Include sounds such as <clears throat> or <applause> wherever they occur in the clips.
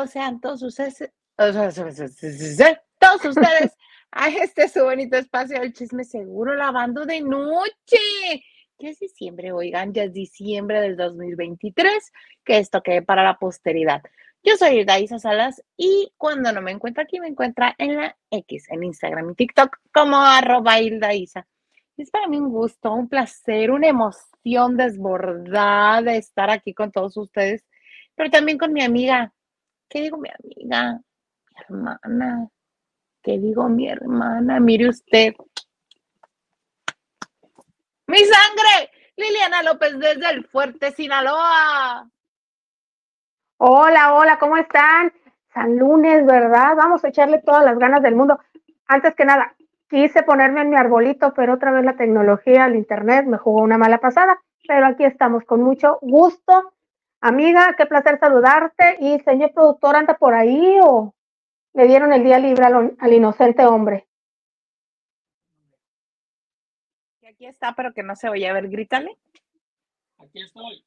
Bienvenidos sean todos ustedes, todos ustedes <laughs> a este su bonito espacio del chisme seguro lavando de noche. Ya es diciembre, oigan, ya es diciembre del 2023, que esto quede para la posteridad. Yo soy Daisa Salas y cuando no me encuentra aquí, me encuentra en la X, en Instagram y TikTok como arroba Isa. Es para mí un gusto, un placer, una emoción desbordada de estar aquí con todos ustedes, pero también con mi amiga. ¿Qué digo mi amiga? Mi hermana. ¿Qué digo mi hermana? Mire usted. Mi sangre, Liliana López desde el Fuerte Sinaloa. Hola, hola, ¿cómo están? San lunes, ¿verdad? Vamos a echarle todas las ganas del mundo. Antes que nada, quise ponerme en mi arbolito, pero otra vez la tecnología, el internet me jugó una mala pasada. Pero aquí estamos con mucho gusto. Amiga, qué placer saludarte. Y señor productor, ¿anda por ahí o le dieron el día libre al, al inocente hombre? Aquí está, pero que no se oye. A ver, grítale. Aquí estoy.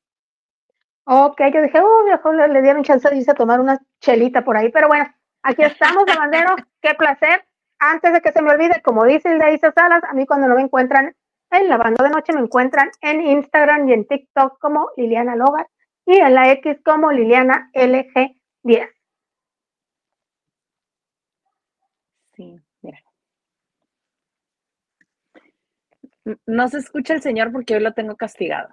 Ok, yo dije, uh, mejor le, le dieron chance de irse a tomar una chelita por ahí. Pero bueno, aquí estamos, de bandero. <laughs> qué placer antes de que se me olvide, como dice el de Isa Salas, a mí cuando no me encuentran en la banda de noche, me encuentran en Instagram y en TikTok como Liliana Logar y en la X como Liliana LG10. Sí, mira. No se escucha el señor porque hoy lo tengo castigado.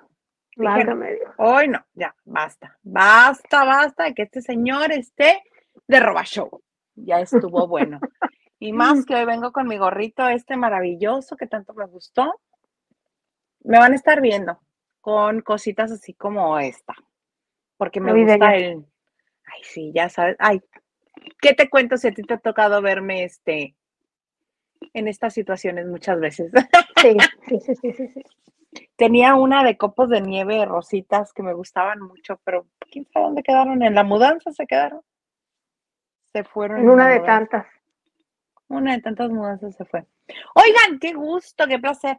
Válgame Dios. Hoy no, ya, basta, basta, basta de que este señor esté de roba show. Ya estuvo bueno. <laughs> Y más que hoy vengo con mi gorrito este maravilloso que tanto me gustó. Me van a estar viendo con cositas así como esta. Porque me gusta el. Ay, sí, ya sabes. Ay, ¿qué te cuento si a ti te ha tocado verme este en estas situaciones muchas veces? Sí, <laughs> sí, sí, sí, sí, sí. Tenía una de copos de nieve rositas que me gustaban mucho, pero quién sabe dónde quedaron. En la mudanza se quedaron. Se fueron. En una de mudanza. tantas. Una de tantas mudanzas se fue. Oigan, qué gusto, qué placer.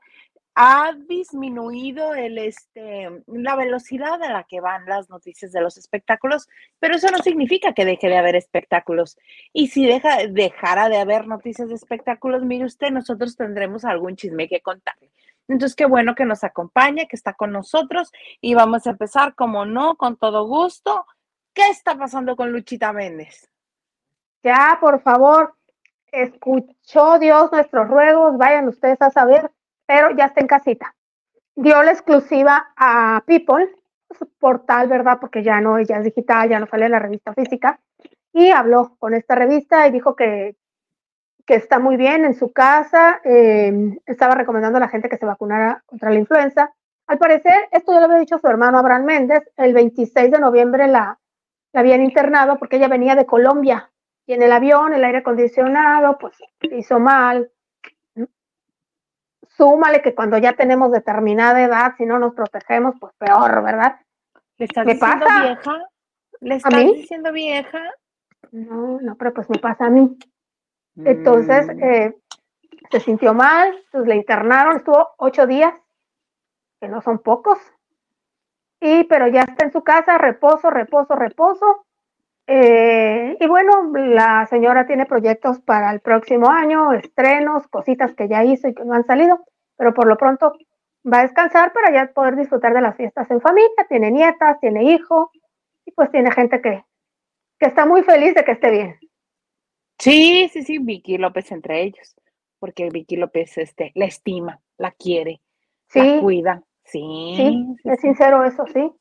Ha disminuido el, este, la velocidad a la que van las noticias de los espectáculos, pero eso no significa que deje de haber espectáculos. Y si deja, dejara de haber noticias de espectáculos, mire usted, nosotros tendremos algún chisme que contarle. Entonces, qué bueno que nos acompaña, que está con nosotros y vamos a empezar, como no, con todo gusto. ¿Qué está pasando con Luchita Méndez? Ya, por favor, escuchó Dios nuestros ruegos, vayan ustedes a saber, pero ya está en casita. Dio la exclusiva a People, su portal, ¿verdad? Porque ya no, ya es digital, ya no sale la revista física, y habló con esta revista y dijo que, que está muy bien en su casa, eh, estaba recomendando a la gente que se vacunara contra la influenza. Al parecer, esto ya lo había dicho su hermano Abraham Méndez, el 26 de noviembre la, la habían internado porque ella venía de Colombia y en el avión el aire acondicionado pues hizo mal. Súmale que cuando ya tenemos determinada edad, si no nos protegemos, pues peor, ¿verdad? ¿Le estás ¿Me diciendo pasa? vieja? ¿Le ¿A estás mí? diciendo vieja? No, no, pero pues me pasa a mí. Entonces Mm, eh, se sintió mal, pues le internaron, estuvo ocho días, que no son pocos. Y pero ya está en su casa, reposo, reposo, reposo. Eh, y bueno, la señora tiene proyectos para el próximo año, estrenos, cositas que ya hizo y que no han salido, pero por lo pronto va a descansar para ya poder disfrutar de las fiestas en familia. Tiene nietas, tiene hijo y pues tiene gente que, que está muy feliz de que esté bien. Sí, sí, sí, Vicky López entre ellos, porque Vicky López este, la estima, la quiere, la cuida. Sí, sí, es sincero eso, sí.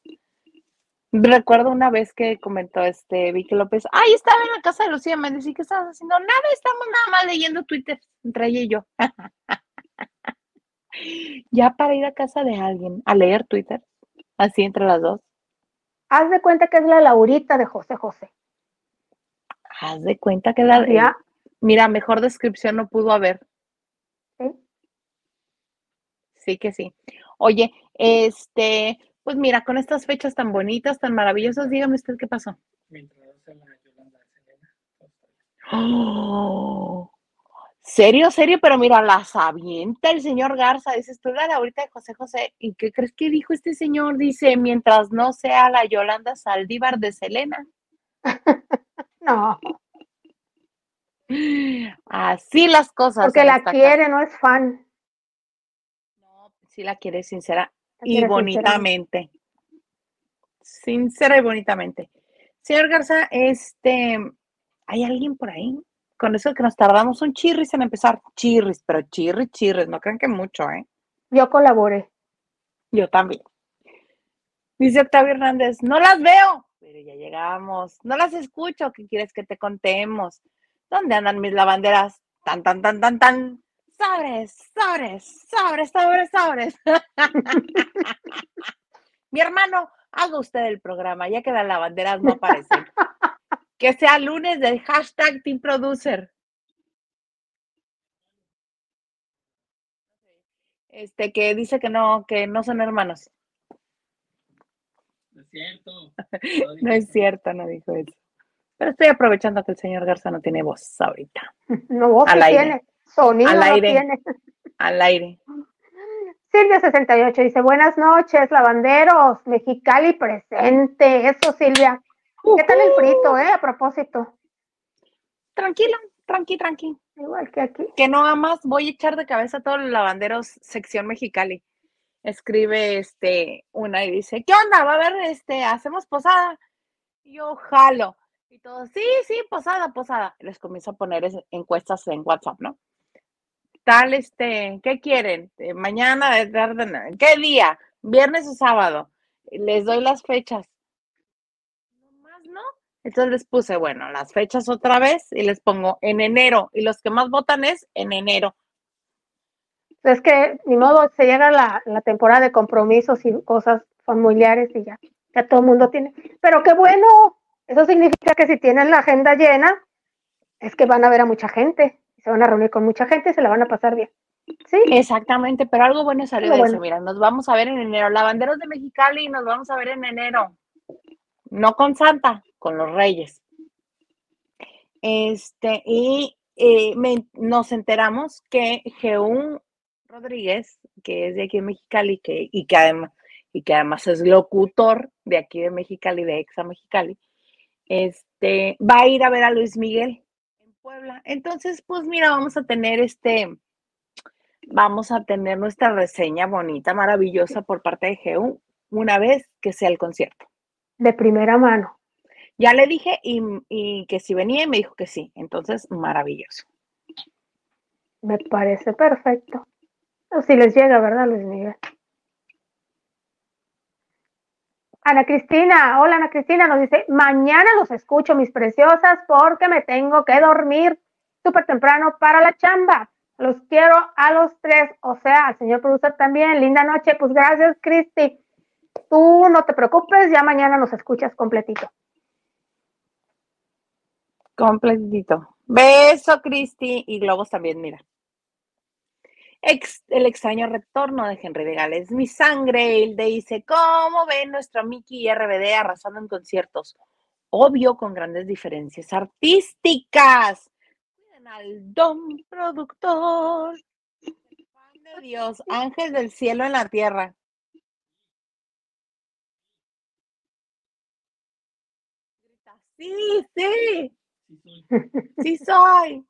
Recuerdo una vez que comentó este Vicky López, ay, estaba en la casa de Lucía Méndez, ¿y qué estabas haciendo? Nada, estamos nada más leyendo Twitter entre ella y yo. <laughs> Ya para ir a casa de alguien a leer Twitter, así entre las dos. Haz de cuenta que es la Laurita de José José. Haz de cuenta que la, Ya, mira, mejor descripción no pudo haber. sí. Sí que sí. Oye, este, pues mira, con estas fechas tan bonitas, tan maravillosas, dígame usted qué pasó. Mientras la Yolanda de Selena. Oh, serio, serio, pero mira, las avienta el señor Garza, dices tú la Laurita de José José, ¿y qué crees que dijo este señor? Dice, mientras no sea la Yolanda Saldívar de Selena. <laughs> No, Así las cosas. porque la quiere, no es fan. No, sí la quiere sincera La y quiere bonitamente. Sincera y bonitamente. Señor Garza, este, ¿hay alguien por ahí? Con eso que nos tardamos un chirris en empezar. Chirris, pero chirris, chirris, no crean que mucho, ¿eh? Yo colaboré. Yo también. Dice Octavio Hernández, no las veo, pero ya llegamos. No las escucho, ¿qué quieres que te contemos? ¿Dónde andan mis lavanderas? Tan, tan, tan, tan, tan. Sobres, sobres, sobres, sobres, sobres. <laughs> Mi hermano, haga usted el programa, ya que las lavanderas no aparecen. Que sea lunes del hashtag Team Producer. Este, que dice que no, que no son hermanos. No es cierto. No <laughs> es cierto, no dijo eso. Pero estoy aprovechando que el señor Garza no tiene voz ahorita. <laughs> No, voz Al aire. tiene. Sonido Al no aire. tiene. Al aire. <laughs> Silvia68 dice, buenas noches, lavanderos, Mexicali presente. Eso, Silvia. ¿Qué tal el frito, eh? A propósito. Tranquilo, tranqui, tranqui. Igual que aquí. Que no amas, voy a echar de cabeza a todos los lavanderos sección Mexicali. Escribe este una y dice, ¿qué onda? Va a haber este, hacemos posada. Y yo jalo. Y todos, sí, sí, posada, posada. Les comienzo a poner es- encuestas en WhatsApp, ¿no? Tal, este, ¿qué quieren? Eh, mañana, de tarde, ¿qué día? ¿Viernes o sábado? Les doy las fechas. Entonces les puse, bueno, las fechas otra vez y les pongo en enero. Y los que más votan es en enero. Es que, ni modo, se llega la, la temporada de compromisos y cosas familiares y ya, ya todo el mundo tiene. Pero qué bueno, eso significa que si tienen la agenda llena, es que van a ver a mucha gente, se van a reunir con mucha gente y se la van a pasar bien. Sí, Exactamente, pero algo bueno salió Algo de eso. Mira, nos vamos a ver en enero. Lavanderos de Mexicali, nos vamos a ver en enero. No con Santa, con los Reyes. Este, y eh, me- nos enteramos que Geún Rodríguez, que es de aquí de Mexicali, que, y, que además, y que además es locutor de aquí de Mexicali, de Exa Mexicali, este, va a ir a ver a Luis Miguel en Puebla. Entonces, pues mira, vamos a tener este, vamos a tener nuestra reseña bonita, maravillosa por parte de GEU una vez que sea el concierto. de primera mano. Ya le dije y, y que si venía y me dijo que sí. Entonces, maravilloso. Me parece perfecto. O si les llega, ¿verdad, Luis Miguel? Ana Cristina, hola Ana Cristina, nos dice, mañana los escucho, mis preciosas, porque me tengo que dormir súper temprano para la chamba. Los quiero a los tres, o sea, al señor producer también. Linda noche, pues gracias, Cristi. Tú no te preocupes, ya mañana nos escuchas completito. Completito. Beso, Cristi. Y globos también, mira. El extraño retorno de Henry de Gales. Mi sangre, él dice, ¿cómo ven nuestro Mickey y RBD arrasando en conciertos? Obvio, con grandes diferencias artísticas. Cuiden al don productor. De Dios, ángel del cielo en la tierra. Sí, sí, Sí soy. sí soy.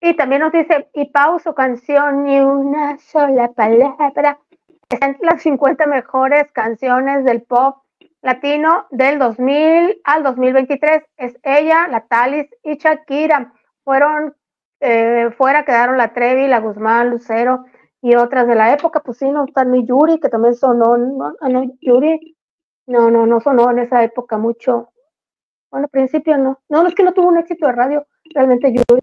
Y también nos dice, y Pau, su canción, ni una sola palabra. Está entre las 50 mejores canciones del pop latino del 2000 al 2023. Es ella, la Talis y Shakira. Fueron, eh, fuera quedaron la Trevi, la Guzmán, Lucero y otras de la época. Pues sí, no está ni Yuri, que también sonó, no, ah, no, Yuri. No, no, no sonó en esa época mucho. Bueno, al principio no. No, no es que no tuvo un éxito de radio, realmente Yuri.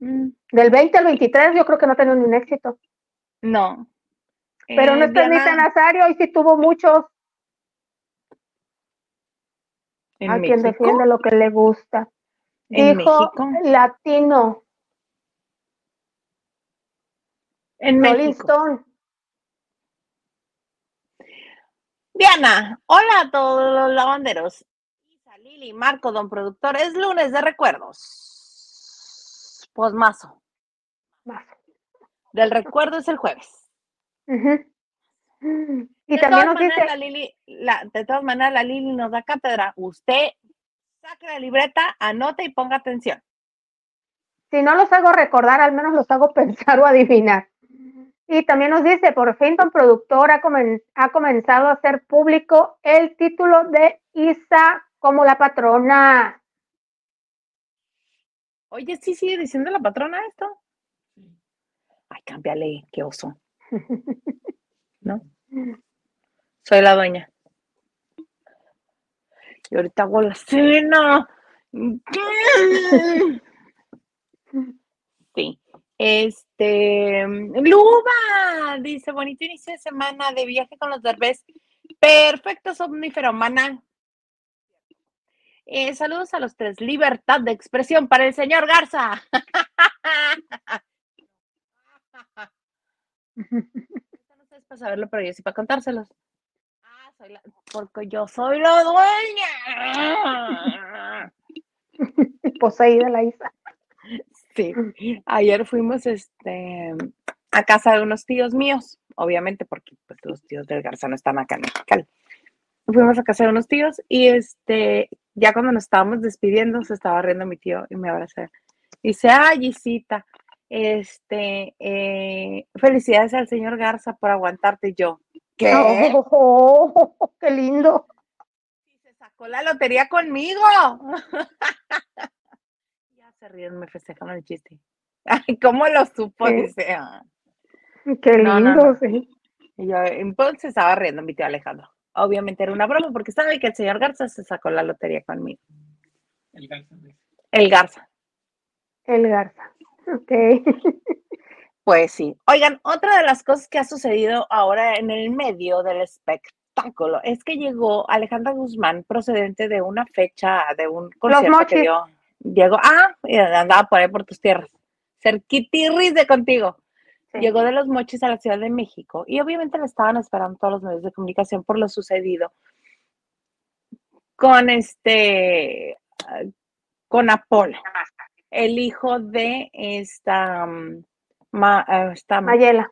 Mm, Del 20 al 23 yo creo que no ha tenido ni un éxito. No. Pero no Eh, está Anita Diana, Nazario, y sí tuvo muchos. en a quien defiende lo que le gusta. En Dijo México. latino, En Rolling México. Stone. Diana, hola a todos los lavanderos. Isa, Lili, Marco, don productor. Es lunes de recuerdos. Pues mazo. Más. Del recuerdo es el jueves. Y de también nos dice, la Lili, la- de todas maneras, la Lili nos da cátedra. Usted saque la libreta, anote y ponga atención. si no los hago recordar, al menos los hago <laughs> pensar o adivinar. Y también nos dice, por fin Don Productor ha, comen- ha comenzado a hacer público el título de Isa como la patrona. Oye, sí sigue diciendo la patrona esto. Ay, cámbiale, qué oso. ¿No? Soy la dueña. Y ahorita hago la cena. <laughs> Sí. Este, Luba dice, bonito inicio de semana de viaje con los derbés. Perfecto, somnífero, mana. Eh, saludos a los tres. Libertad de expresión para el señor Garza. <laughs> No sé para saberlo, pero yo sí para contárselos. Ah, soy la- porque yo soy la dueña. <laughs> Poseída la Isa. Sí, ayer fuimos este, a casa de unos tíos míos, obviamente porque pues, los tíos del Garza no están acá en Mexicali. Fuimos a casa de unos tíos y este, ya cuando nos estábamos despidiendo se estaba riendo mi tío y me abrazó. Dice, ay, Isita, este, eh, felicidades al señor Garza por aguantarte yo. ¿Qué? Oh, <laughs> qué lindo. Y se sacó la lotería conmigo. <laughs> se ríen, me festejan el chiste. <laughs> Ay, ¿cómo lo supo? Dice. "Ah". Qué No, no, lindo, no. sí. Y yo, entonces estaba riendo mi tío Alejandro. Obviamente era una broma porque sabe que el señor Garza se sacó la lotería conmigo. El Garza dice. El Garza. El Garza. Ok. <laughs> Pues sí. Oigan, otra de las cosas que ha sucedido ahora en el medio del espectáculo es que llegó Alejandra Guzmán procedente de una fecha, de un concierto que dio Diego. Ah, andaba por ahí por tus tierras. Cerquitirris de contigo. Sí. Llegó de los mochis a la Ciudad de México y obviamente la estaban esperando todos los medios de comunicación por lo sucedido con este, con Apolo, el hijo de esta, mm, ma- ah, esta Mayela.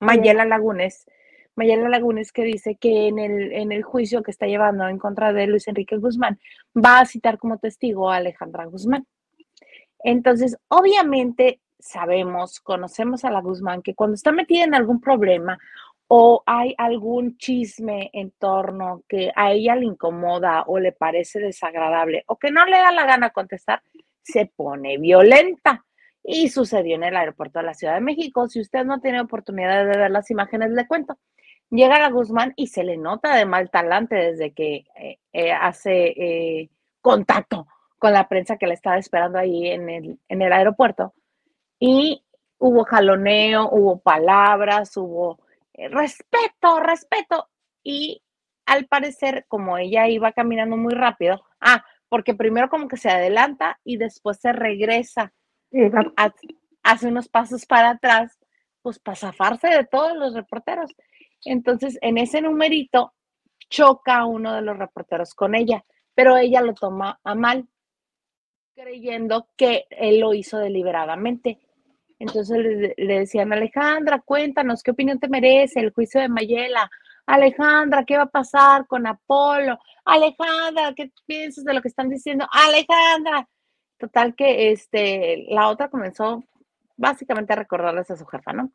Mayela Lagunes. Mayela Lagunes que dice que en el, en el juicio que está llevando en contra de Luis Enrique Guzmán va a citar como testigo a Alejandra Guzmán. Entonces, obviamente sabemos, conocemos a la Guzmán que cuando está metida en algún problema o hay algún chisme en torno que a ella le incomoda o le parece desagradable o que no le da la gana contestar, se pone violenta. Y sucedió en el aeropuerto de la Ciudad de México. Si usted no tiene oportunidad de ver las imágenes, le cuento. Llega la Guzmán y se le nota de mal talante desde que eh, eh, hace eh, contacto con la prensa que la estaba esperando ahí en el, en el aeropuerto. Y hubo jaloneo, hubo palabras, hubo respeto, respeto. Y al parecer, como ella iba caminando muy rápido, ah, porque primero como que se adelanta y después se regresa hace unos pasos para atrás, pues para zafarse de todos los reporteros. Entonces, en ese numerito choca uno de los reporteros con ella, pero ella lo toma a mal, creyendo que él lo hizo deliberadamente. Entonces le, le decían, Alejandra, cuéntanos, ¿qué opinión te merece el juicio de Mayela? Alejandra, ¿qué va a pasar con Apolo? Alejandra, ¿qué piensas de lo que están diciendo? Alejandra. Total que este, la otra comenzó básicamente a recordarles a su jefa, ¿no?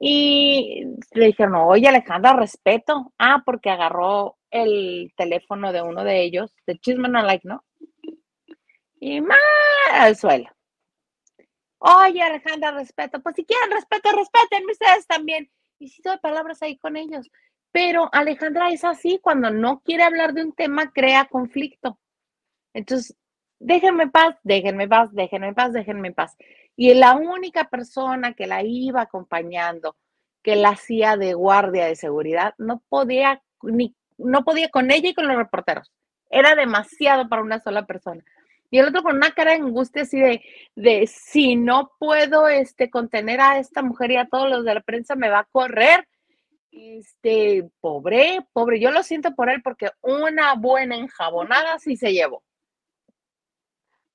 Y le dijeron, oye Alejandra, respeto. Ah, porque agarró el teléfono de uno de ellos, de Chisme No Like, ¿no? Y más al suelo. Oye Alejandra, respeto. Pues si quieren respeto, respeten ustedes también. Y sí doy palabras ahí con ellos. Pero Alejandra es así, cuando no quiere hablar de un tema, crea conflicto. Entonces, déjenme en paz, déjenme en paz, déjenme en paz, déjenme en paz. Y la única persona que la iba acompañando, que la hacía de guardia de seguridad, no podía ni no podía con ella y con los reporteros. Era demasiado para una sola persona. Y el otro con una cara de angustia así de, de si no puedo este, contener a esta mujer y a todos los de la prensa, me va a correr. Este, pobre, pobre, yo lo siento por él porque una buena enjabonada sí se llevó.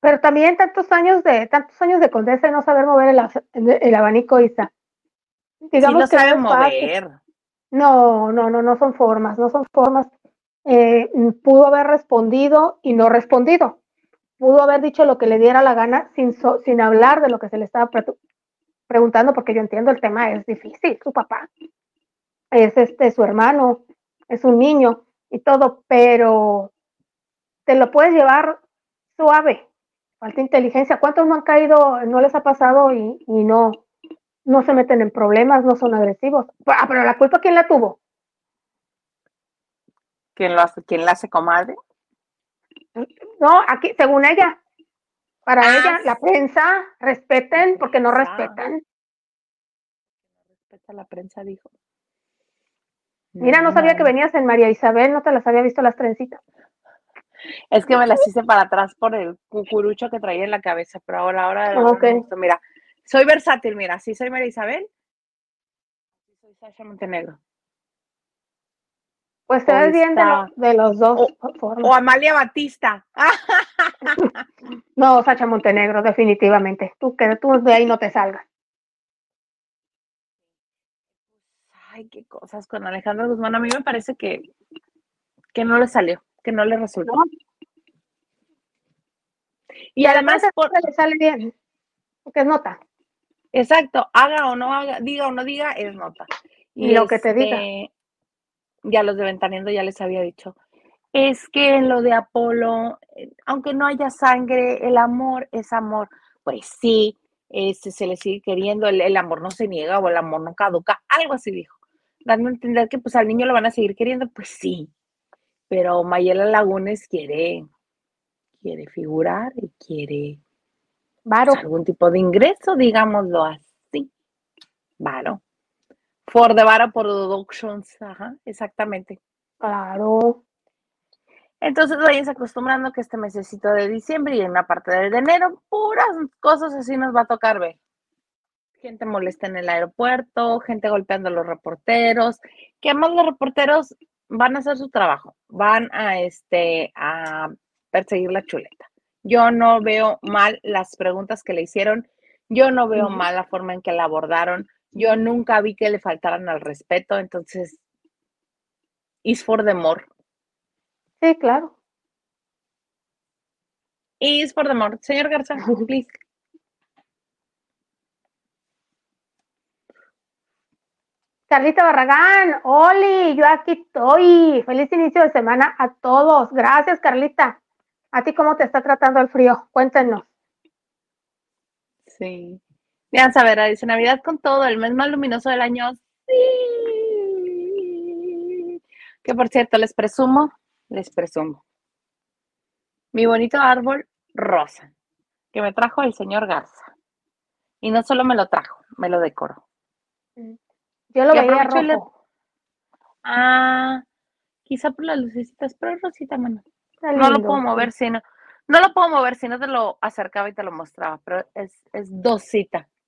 Pero también tantos años de tantos años de condesa y no saber mover el, el- abanico, Isa. Sí Digamos que no fácil. mover. No, no, no, no son formas, no son formas. Eh, pudo haber respondido y no respondido. Pudo haber dicho lo que le diera la gana sin, so- sin hablar de lo que se le estaba pre- preguntando, porque yo entiendo el tema es difícil. Su papá es este su hermano, es un niño y todo, pero te lo puedes llevar suave. Falta inteligencia. ¿Cuántos no han caído, no les ha pasado y, y no, no se meten en problemas, no son agresivos? Ah, pero la culpa, ¿quién la tuvo? ¿Quién lo hace? ¿Quién la hace comadre? No, aquí, según ella. Para Ah, ella, la prensa, respeten porque no Ah. respetan. Respeta la prensa, dijo. Mira, no sabía que venía. venías en María Isabel, no te las había visto las trencitas. Es que me las hice para atrás por el cucurucho que traía en la cabeza, pero ahora, ahora, ahora Ok. me gustó. Mira, soy versátil, mira, sí soy María Isabel, sí soy Sasha Montenegro. Pues te ves bien de, lo- esta- de los dos O formas. Amalia Batista. Ah, <laughs> No, Sacha Montenegro, definitivamente. Tú que tú de ahí no te salgas. Ay, qué cosas con Alejandro Guzmán. A mí me parece que, que no le salió, que no le resultó. ¿no? Y además, Entonces, por, le sale bien. Porque es nota. exacto, haga o no haga, diga o no diga, es nota. Y lo que te diga. este, Ya los de Ventaneando ya les había dicho. Es que en lo de Apolo, eh, aunque no haya sangre, el amor es amor. Pues sí, este, se le sigue queriendo, el, el amor no se niega o el amor no caduca, algo así dijo. Dando a entender que pues al niño lo van a seguir queriendo, pues sí. Pero Mayela Lagunes quiere, quiere figurar y quiere Varo. algún tipo de ingreso, digámoslo así. Varo. For the Varo Productions, ajá, exactamente. Claro. Entonces váyanse acostumbrando que este mesecito de diciembre y en una parte del de enero, puras cosas así nos va a tocar ver. Gente molesta en el aeropuerto, gente golpeando a los reporteros, que además los reporteros van a hacer su trabajo, van a este a perseguir la chuleta. Yo no veo mal las preguntas que le hicieron, yo no veo mal la forma en que la abordaron, yo nunca vi que le faltaran al respeto, entonces is for the more. Sí, claro. Is for the more. Señor Garza, please. Carlita Barragán, Oli, yo aquí estoy. Feliz inicio de semana a todos. Gracias, Carlita. ¿A ti cómo te está tratando el frío? Cuéntenos. Sí. Vean, Savera dice Navidad con todo, el mes más luminoso del año. Sí. Que por cierto, les presumo, les presumo. Mi bonito árbol rosa, que me trajo el señor Garza. Y no solo me lo trajo, me lo decoró. Yo lo veía rojo. Ah, quizá por las lucecitas, pero es rosita, mano. No lo puedo mover si no. No lo puedo mover si no te lo acercaba y te lo mostraba, pero es, es dosita. <laughs>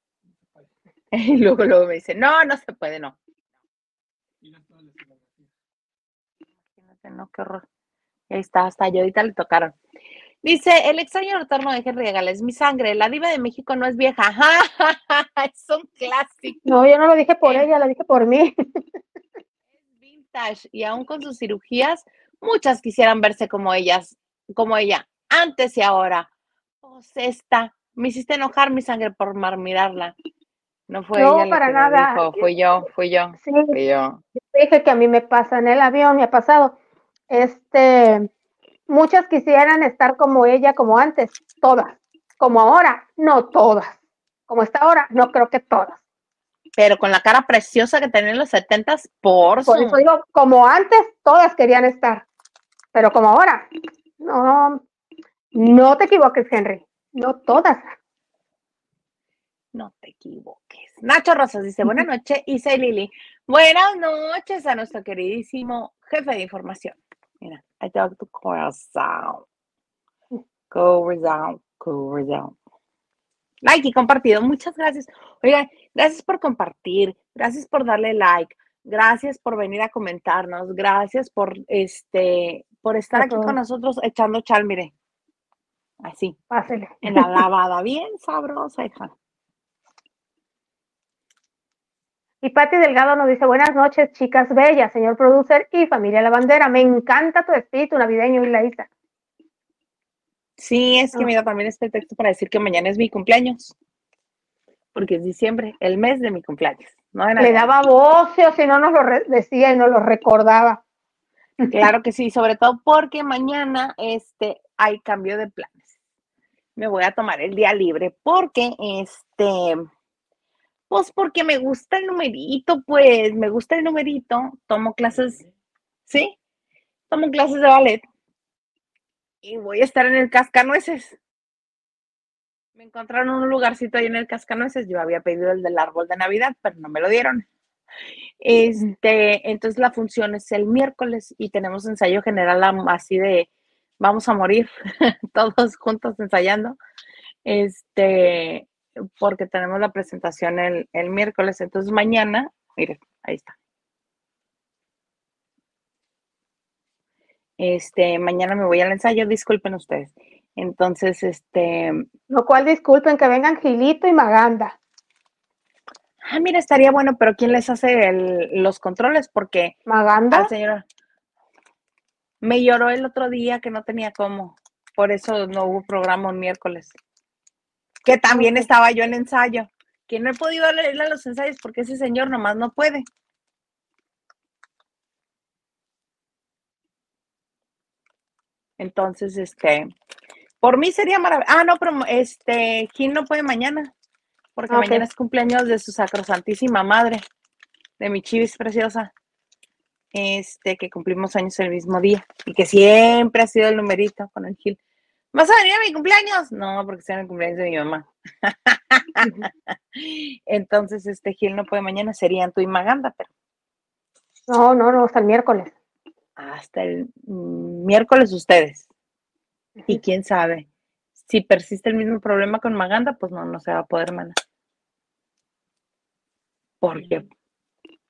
Y luego, luego me dice, no, no se puede, no. Imagínate, no, qué horror. Ahí está, hasta yo ahorita le tocaron. Dice, el extraño retorno de Henry Gales, mi sangre, la diva de México no es vieja. <laughs> es un clásico, No, yo no lo dije por Eh. ella, lo dije por mí. <laughs> es vintage. Y aún con sus cirugías, muchas quisieran verse como ellas, como ella, antes y ahora. Pues esta, me hiciste enojar mi sangre por marmirarla. No fue No, ella la para que nada. dijo, fui yo, fui yo, Sí, fui yo. dije que a mí me pasa en el avión, me ha pasado. Este, muchas quisieran estar como ella, como antes, todas. Como ahora, no todas. Como está ahora, no creo que todas. Pero con la cara preciosa que tenía en los setentas, por Por eso digo, como antes, todas querían estar. Pero como ahora, no, no te equivoques, Henry. No todas. No te equivoques. Nacho Rosas dice, buenas noches, Isa y Lili. Buenas noches a nuestro queridísimo jefe de información. Mira, I talk to corazón. Corazón, corazón. Like y compartido. Muchas gracias. Oigan, gracias por compartir. Gracias por darle like. Gracias por venir a comentarnos. Gracias por este por estar aquí con nosotros echando chal, mire. Así, Pásele. en la <laughs> lavada, bien sabrosa, hija. Y Patti Delgado nos dice, buenas noches, chicas bellas, señor producer y familia Lavandera. Me encanta tu espíritu navideño y la Isa. Sí, es que Ah. mira, también este texto para decir que mañana es mi cumpleaños. Porque es diciembre, el mes de mi cumpleaños. No de Le daba voz, o si no nos lo decía y nos lo recordaba. Claro <laughs> que sí, sobre todo porque mañana este, hay cambio de planes. Me voy a tomar el día libre porque, este, pues porque me gusta el numerito, pues me gusta el numerito. Tomo clases, ¿sí? Tomo clases de ballet y voy a estar en el Cascanueces. Me encontraron un lugarcito ahí en el Cascanueces. Yo había pedido el del árbol de Navidad, pero no me lo dieron. Este, entonces la función es el miércoles y tenemos ensayo general así de vamos a morir <laughs> todos juntos ensayando. Este, porque tenemos la presentación el, el miércoles. Entonces mañana, miren, ahí está. Este, mañana me voy al ensayo, disculpen ustedes. Entonces, este, Lo cual disculpen que vengan Gilito y Maganda. ah, mira, estaría bueno, pero ¿quién les hace el- los controles? Porque Maganda. al señor me lloró el otro día que no tenía cómo. Por eso no hubo programa un miércoles. Que también estaba yo en ensayo. Que no he podido leerle a los ensayos porque ese señor nomás no puede. Entonces, este, por mí sería maravilloso. Ah, no, pero este, Gil no puede mañana, porque Ah, mañana es cumpleaños de su sacrosantísima madre, de mi chivis preciosa, este, que cumplimos años el mismo día, y que siempre ha sido el numerito con el Gil. ¿Vas a venir a mi cumpleaños? No, porque sea el cumpleaños de mi mamá. <laughs> Entonces, este Gil no puede mañana, serían tú y Maganda, pero No, no, no, hasta el miércoles. hasta el mm, miércoles ustedes. Y quién sabe, si persiste el mismo problema con Maganda, pues no, no se va a poder mandar. Porque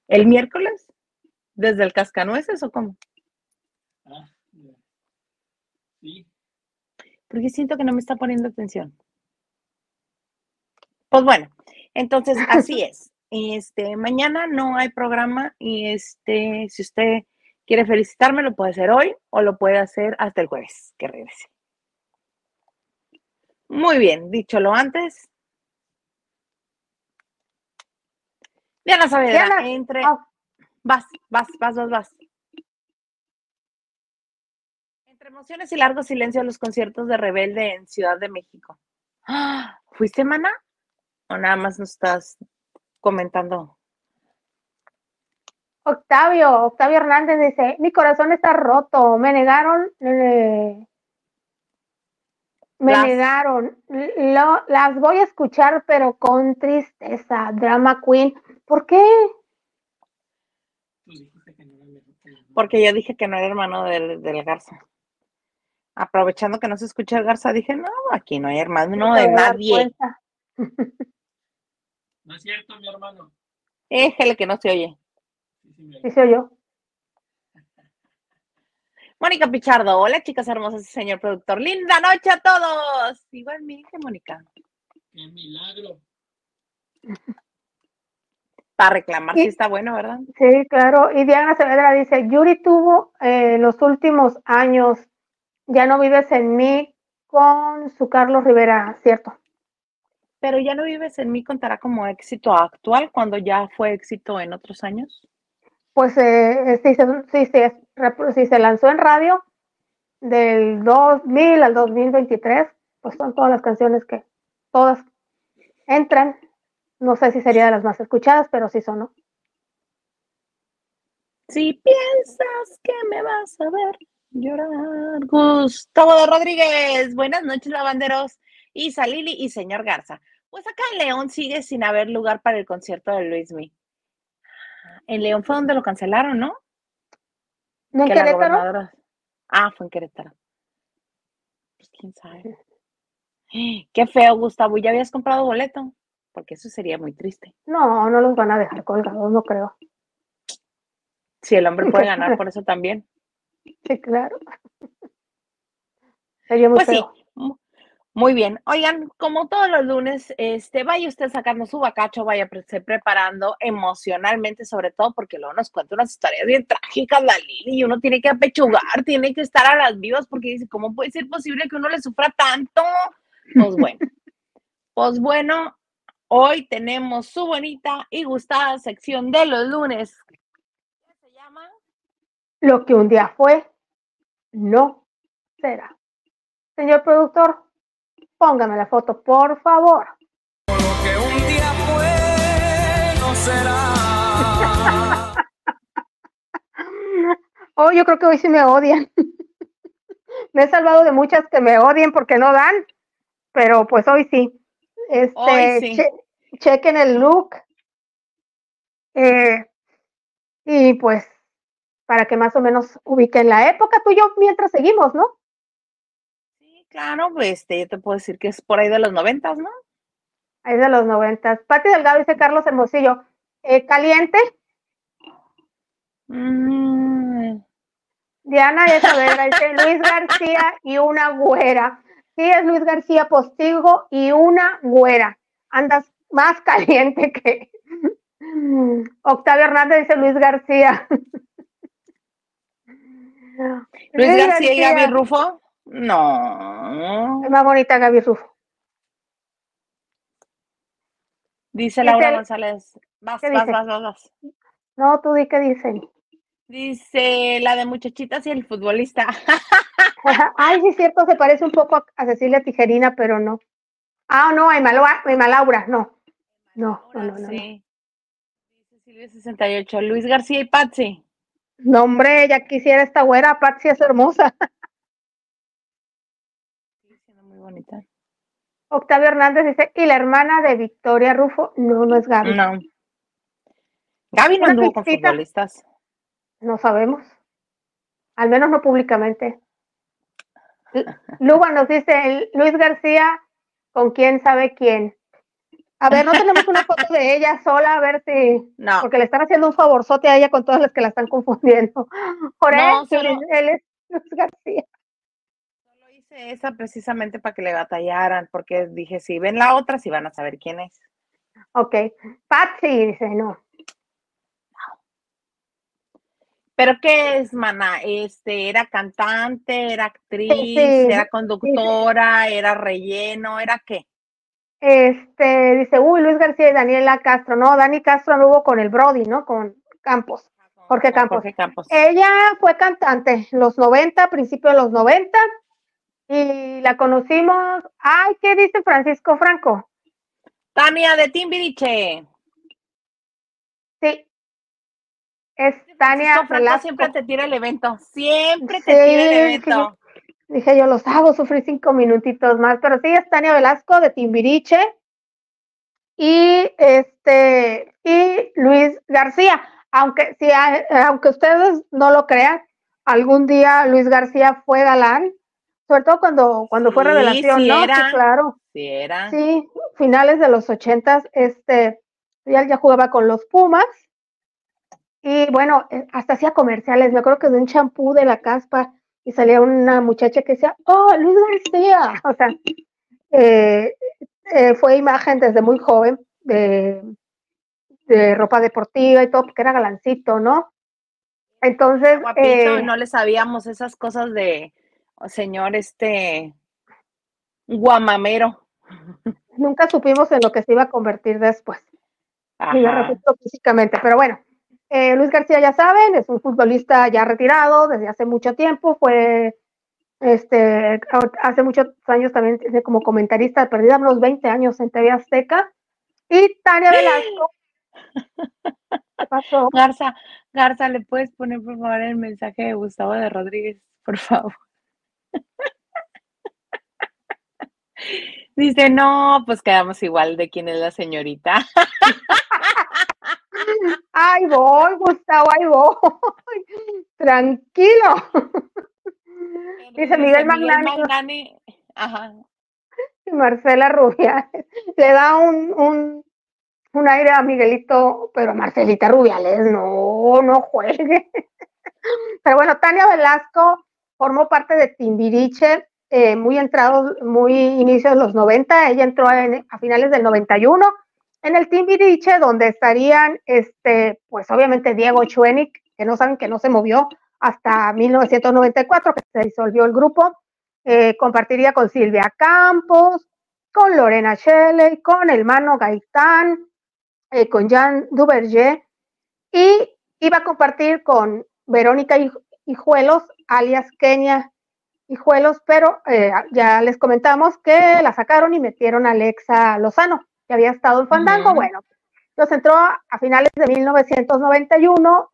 el miércoles, desde el cascanueces o cómo? Ah, ya. Sí, Porque siento que no me está poniendo atención. Pues bueno, entonces <laughs> así es. Este, mañana no hay programa y este, si usted quiere felicitarme, lo puede hacer hoy o lo puede hacer hasta el jueves que regrese. Muy bien, dicho lo antes. Diana Saavedra, Diana, entre. ah. Vas, vas, vas, vas, vas. Entre emociones y largo silencio los conciertos de Rebelde en Ciudad de México. ¡Ah! <gasps> ¿Fuiste, mana? ¿O nada más nos estás comentando? Octavio, Octavio Hernández dice, mi corazón está roto, me negaron, eh, me Las- negaron, lo- las voy a escuchar pero con tristeza, drama queen, ¿por qué? tú dijiste que no era mejor que el- Porque yo dije que no era hermano del, del Garza. Aprovechando que no se escucha el Garza, dije, no, aquí no hay hermano de nadie. <laughs> No es cierto, mi hermano. Éjele que no se oye. Sí, sí, me Dice yo. <laughs> Mónica Pichardo, hola chicas hermosas y señor productor. Linda noche a todos. Igualmente, Mónica. Qué milagro. <laughs> Para reclamar si está bueno, ¿verdad? Sí, claro. Y Diana Saavedra dice, Yuri tuvo eh, los últimos años, ya no vives en mí con su Carlos Rivera, ¿cierto? Pero ya no vives en mí contará como éxito actual cuando ya fue éxito en otros años. Pues eh, si, se, si, se, si se lanzó en radio del 2000 al 2023, pues son todas las canciones que todas entran. No sé si sería de las más escuchadas, pero sí son, ¿no? Si piensas que me vas a ver llorar. Gustavo de Rodríguez, buenas noches, lavanderos. Isa Lili y señor Garza. Pues acá en León sigue sin haber lugar para el concierto de Luis Mi. En León fue donde lo cancelaron, ¿no? ¿No en Que Querétaro? gobernadora- Ah, fue en Querétaro. Pues quién sabe. Qué feo, Gustavo. ¿Ya habías comprado boleto? Porque eso sería muy triste. No, no los van a dejar colgados, no creo. Si el hombre puede <laughs> ganar por eso también. Sí, claro. Sería muy Pues feo. Muy bien. Oigan, como todos los lunes, este, vaya usted sacando su bacacho, vaya se preparando emocionalmente, sobre todo porque luego nos cuenta unas historias bien trágicas, la Lili, y uno tiene que apechugar, tiene que estar a las vivas porque dice, ¿cómo puede ser posible que uno le sufra tanto? Pues bueno, <laughs> pues bueno, hoy tenemos su bonita y gustada sección de los lunes. Lo que un día fue, no será. Señor productor, póngame la foto, por favor. Lo que un día fue no será. <laughs> Oh, yo creo que hoy sí me odian. <laughs> me he salvado de muchas que me odien porque no dan, pero pues hoy sí. Este, Hoy sí. che- chequen el look. Eh, y pues, para que más o menos ubiquen la época, tú y yo mientras seguimos, ¿no? Sí, claro, pues este, yo te puedo decir que es por ahí de los noventas, ¿no? Ahí de los noventas. Pati Delgado dice Carlos Hermosillo. eh, caliente. Mm, Diana de Saavedra dice <laughs> Luis García y una güera. Sí, es Luis García Postigo y una güera. Andas más <laughs> caliente que. Octavio Hernández dice Luis García. Luis García y Gaby Rufo. No. Es más bonita Gaby Rufo. Dice Laura el- González. Vas, ¿Qué vas, vas, vas, vas. No, tú di qué dicen. Dice la de muchachitas y el futbolista. <laughs> Ay, sí, es cierto, se parece un poco a, Cecilia Tijerina, pero no. Ah, no, a Emma, Laura- Emma Laura, no. No, no, no, no. Sí. Silvia 68. Luis García y Patsy. No, hombre, ya quisiera esta güera, Patsy es hermosa. <laughs> Muy bonita. Octavio Hernández dice, y la hermana de Victoria Rufo, no, no es Gaby. No. Gaby no anduvo con futbolistas. No sabemos. Al menos no públicamente. <laughs> Luba nos dice, Luis García, con quién sabe quién. A ver, no tenemos una foto de ella sola, a ver si, No. porque le están haciendo un favorzote a ella con todas las que la están confundiendo. Por No, él, solo- él es Luis García. Solo hice esa precisamente para que le batallaran, porque dije, si ven la otra, si van a saber quién es. Ok. Patsy dice, no. ¿Pero qué es, mana? Este, ¿era cantante, era actriz, sí, era conductora, era relleno, era qué? Este, dice, uy, Luis García y Daniela Castro. No, Dani Castro anduvo con el Brody, ¿no? Con Campos. Jorge Campos. Jorge Campos. Ella fue cantante en los 90, principio de los 90, y la conocimos. Ay, ¿qué dice Francisco Franco? Tania de Timbiriche. Sí. Es Tania Francisco Franco siempre te tira el evento, siempre te Sí, tira el evento. Dije yo, los hago sufrir cinco minutitos más, pero sí, es Tania Velasco de Timbiriche. Y este, y Luis García. Aunque, si, aunque ustedes no lo crean, algún día Luis García fue galán, sobre todo cuando, cuando fue Sí, revelación, sí ¿no? Sí, era. claro. Sí, era. Sí, finales de los ochentas, este, ya, ya jugaba con los Pumas. Y bueno, eh, hasta hacía comerciales. Me acuerdo que de un champú de la caspa y salía una muchacha que decía, oh, Luis García. <laughs> O sea, eh, eh, fue imagen desde muy joven de, de ropa deportiva y todo, porque era galancito, ¿no? Entonces, Guapito, eh, no le sabíamos esas cosas de oh, señor este guamamero. nunca supimos en lo que se iba a convertir después. y Ajá. refiero físicamente, pero bueno. Eh, Luis García, ya saben, es un futbolista ya retirado desde hace mucho tiempo, fue este hace muchos años también como comentarista, perdida unos 20 años en TV Azteca. Y Tania Velasco. ¿Qué pasó? <laughs> Garza, Garza, ¿le puedes poner por favor el mensaje de Gustavo de Rodríguez, por favor? <laughs> Dice, no, pues quedamos igual de quién es la señorita. <laughs> Ay, voy, Gustavo, ahí voy. <laughs> Tranquilo. Dice Miguel Magnani. Magnani, Ajá. y Marcela Rubiales. <laughs> Le da un, un, un aire a Miguelito, pero Marcelita Rubiales no, no juegue. <laughs> Pero bueno, Tania Velasco formó parte de Timbiriche eh, muy entrados, muy inicios de los 90, ella entró a finales del 91 en el Timbiriche, donde estarían, este, pues obviamente Diego Chuenic, que no saben que no se movió hasta 1994, que se disolvió el grupo, eh, compartiría con Silvia Campos, con Lorena Shelley, con el Mano Gaitán, eh, con Jean Duverger, y iba a compartir con Verónica Hijuelos, alias Kenia Hijuelos, pero eh, ya les comentamos que la sacaron y metieron a Alexa Lozano había estado en Fandango. Bueno, nos entró a, finales de 1991,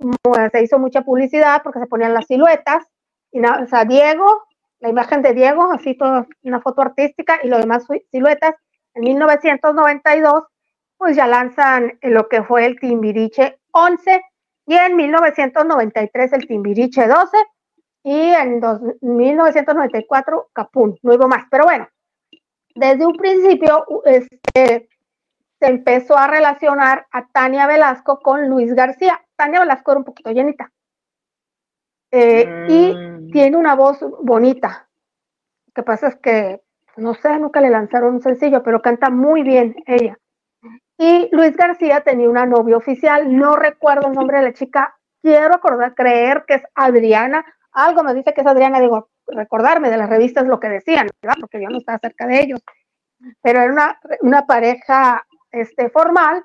se hizo mucha publicidad porque se ponían las siluetas, y o sea, Diego, la imagen de Diego, así toda una foto artística y lo demás siluetas. En 1992, pues ya lanzan lo que fue el Timbiriche 11 y en 1993 el Timbiriche 12 y en 1994 Capún, no hubo más. Pero bueno, desde un principio, este, se empezó a relacionar a Tania Velasco con Luis García. Tania Velasco era un poquito llenita. Eh, y mm. tiene una voz bonita. Lo que pasa es que, no sé, nunca le lanzaron un sencillo, pero canta muy bien ella. Y Luis García tenía una novia oficial, no recuerdo el nombre de la chica, quiero acordar, creer que es Adriana, algo me dice que es Adriana, digo, recordarme de las revistas lo que decían, ¿verdad? porque yo no estaba cerca de ellos, pero era una, una pareja este, formal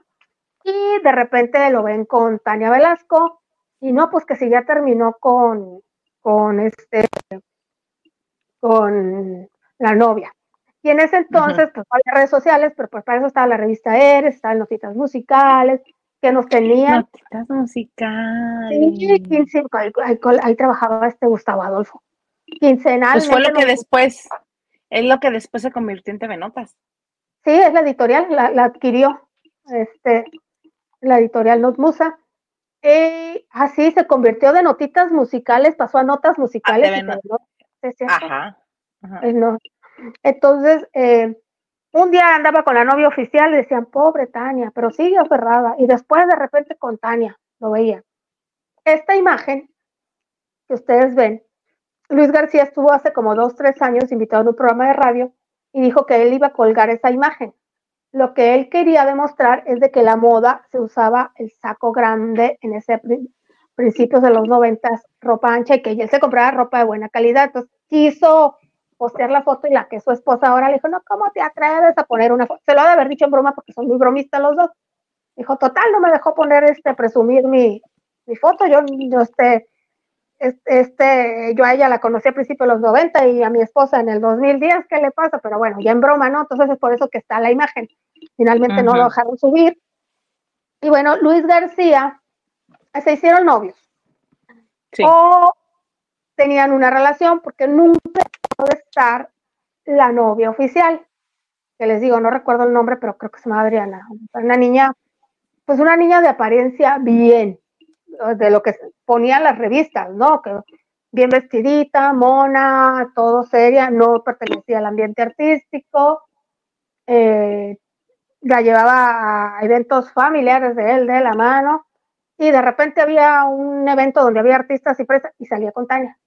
y de repente lo ven con Tania Velasco y no, pues que si ya terminó con, con este, con la novia. Y en ese entonces, pues había redes sociales, pero pues para eso estaba la revista Eres, estaban notitas musicales, que nos tenían. Notitas musicales. Sí, ahí, trabajaba este Gustavo Adolfo. Quincenalmente. Pues fue lo que después, es lo que después se convirtió en TV Notas. Sí, es la editorial, la, adquirió este, la editorial Notmusa. Y así se convirtió de notitas musicales, pasó a notas musicales. Ajá, Entonces, eh, un día andaba con la novia oficial y decían, pobre Tania, pero sigue aferrada. Y después de repente con Tania, lo veía. Esta imagen que ustedes ven, Luis García estuvo hace como dos, tres años invitado en un programa de radio y dijo que él iba a colgar esa imagen. Lo que él quería demostrar es de que la moda se usaba el saco grande en ese principios de los noventas, ropa ancha y que él se compraba ropa de buena calidad. Entonces quiso postear la foto y la que su esposa ahora le dijo, no, ¿cómo te atreves a poner una foto? Se lo ha de haber dicho en broma porque son muy bromistas los dos. Dijo, total, no me dejó poner este, presumir mi, mi foto, yo, yo este, este, yo a ella la conocí a principios de los 90 y a mi esposa en el 2010, ¿qué le pasa? Pero bueno, ya en broma, ¿no? Entonces es por eso que está la imagen. Finalmente no lo dejaron subir. Y bueno, Luis García, se hicieron novios. O tenían una relación porque nunca pudo estar la novia oficial. Que les digo, no recuerdo el nombre, pero creo que se llama Adriana. Una niña, pues una niña de apariencia bien, de lo que ponían las revistas, ¿no? Que bien vestidita, mona, todo seria, no pertenecía al ambiente artístico, eh, la llevaba a eventos familiares de él, de la mano, y de repente había un evento donde había artistas y presas y salía con Tania.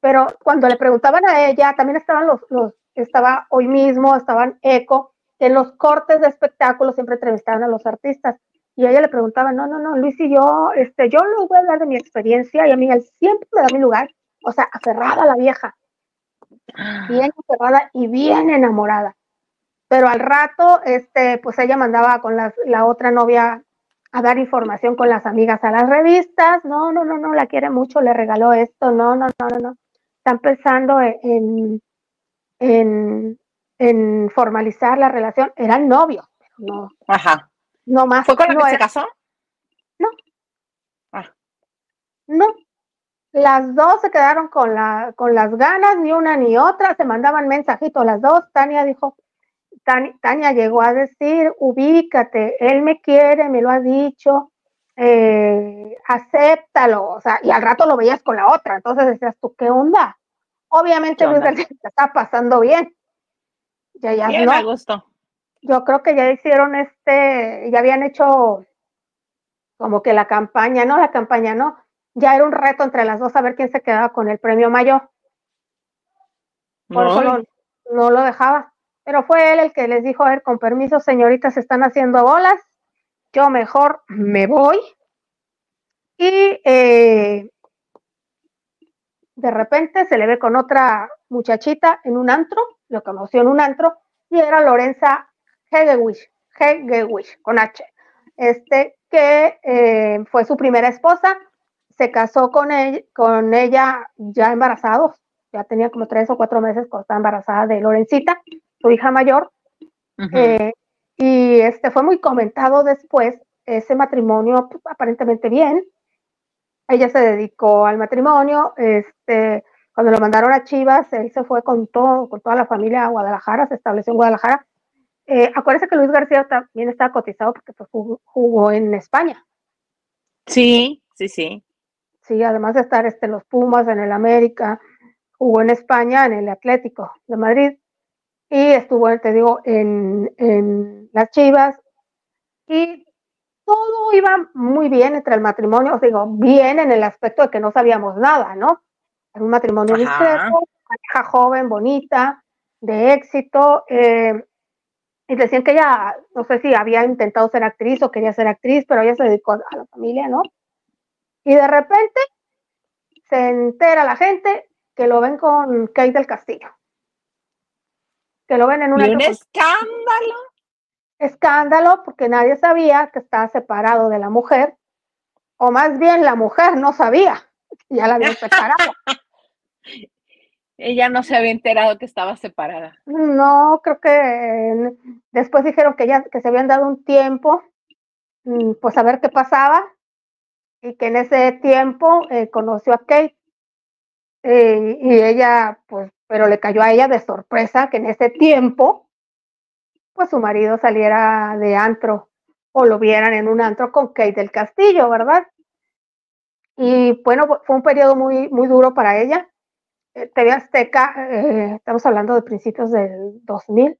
Pero cuando le preguntaban a ella, también estaban los, los estaba hoy mismo, estaban Eco, que en los cortes de espectáculos siempre entrevistaban a los artistas y a ella le preguntaba, no, no, no, Luis y yo, este, yo les voy a hablar de mi experiencia y a mí él siempre me da mi lugar, o sea, aferrada la vieja, bien aferrada y bien enamorada. Pero al rato, este, pues ella mandaba con la, la otra novia a dar información con las amigas a las revistas, no, no, no, no, la quiere mucho, le regaló esto, no, no, no, no, no. Están pensando en, en, en formalizar la relación, eran novios, pero no. Ajá no más. ¿Fue con la que se casó? No. Ah. No. Las dos se quedaron con, la, con las ganas, ni una ni otra, se mandaban mensajitos las dos. Tania dijo, Tania, llegó a decir, ubícate, él me quiere, me lo ha dicho, eh, acéptalo, o sea, y al rato lo veías con la otra, entonces decías tú, ¿qué onda? Obviamente Luis García está pasando bien. Ya, ya, bien, no. Yo creo que ya hicieron este, ya habían hecho como que la campaña, no, la campaña no, ya era un reto entre las dos a ver quién se quedaba con el premio mayor. Por eso no, no lo dejaba. Pero fue él el que les dijo, a ver, con permiso, señoritas, se están haciendo bolas, yo mejor me voy. Y eh, de repente se le ve con otra muchachita en un antro, lo conoció en un antro, y era Lorenza Hegewich, Hegewich, con H, este, que eh, fue su primera esposa, se casó con ella, con ella ya embarazados, ya tenía como tres o cuatro meses cuando estaba embarazada de Lorencita, su hija mayor, eh, y este fue muy comentado después, ese matrimonio pues, aparentemente bien. Ella se dedicó al matrimonio, este, cuando lo mandaron a Chivas, él se fue con todo, con toda la familia a Guadalajara, se estableció en Guadalajara. Eh, acuérdense que Luis García también está cotizado porque pues, jugó, jugó en España. Sí, sí, sí. Sí, además de estar este, en los Pumas, en el América, jugó en España, en el Atlético de Madrid, y estuvo, te digo, en, en las Chivas, y todo iba muy bien entre el matrimonio, os digo, bien en el aspecto de que no sabíamos nada, ¿no? Era un matrimonio Ajá. discreto, pareja joven, bonita, de éxito, eh, y decían que ella, no sé si había intentado ser actriz o quería ser actriz, pero ella se dedicó a la familia, ¿no? Y de repente se entera la gente que lo ven con Kate del Castillo. Que lo ven en una un escándalo. escándalo porque nadie sabía que estaba separado de la mujer, o más bien la mujer no sabía, <laughs> ya la habían separado. <laughs> Ella no se había enterado que estaba separada. No, creo que eh, después dijeron que ya que se habían dado un tiempo, mm, pues a ver qué pasaba, y que en ese tiempo eh, conoció a Kate. eh, y ella, pues, pero le cayó a ella de sorpresa que en ese tiempo, pues su marido saliera de antro o lo vieran en un antro con Kate del Castillo, ¿verdad? Y bueno, fue un periodo muy, muy duro para ella. Eh, TV Azteca, eh, estamos hablando de principios del 2000,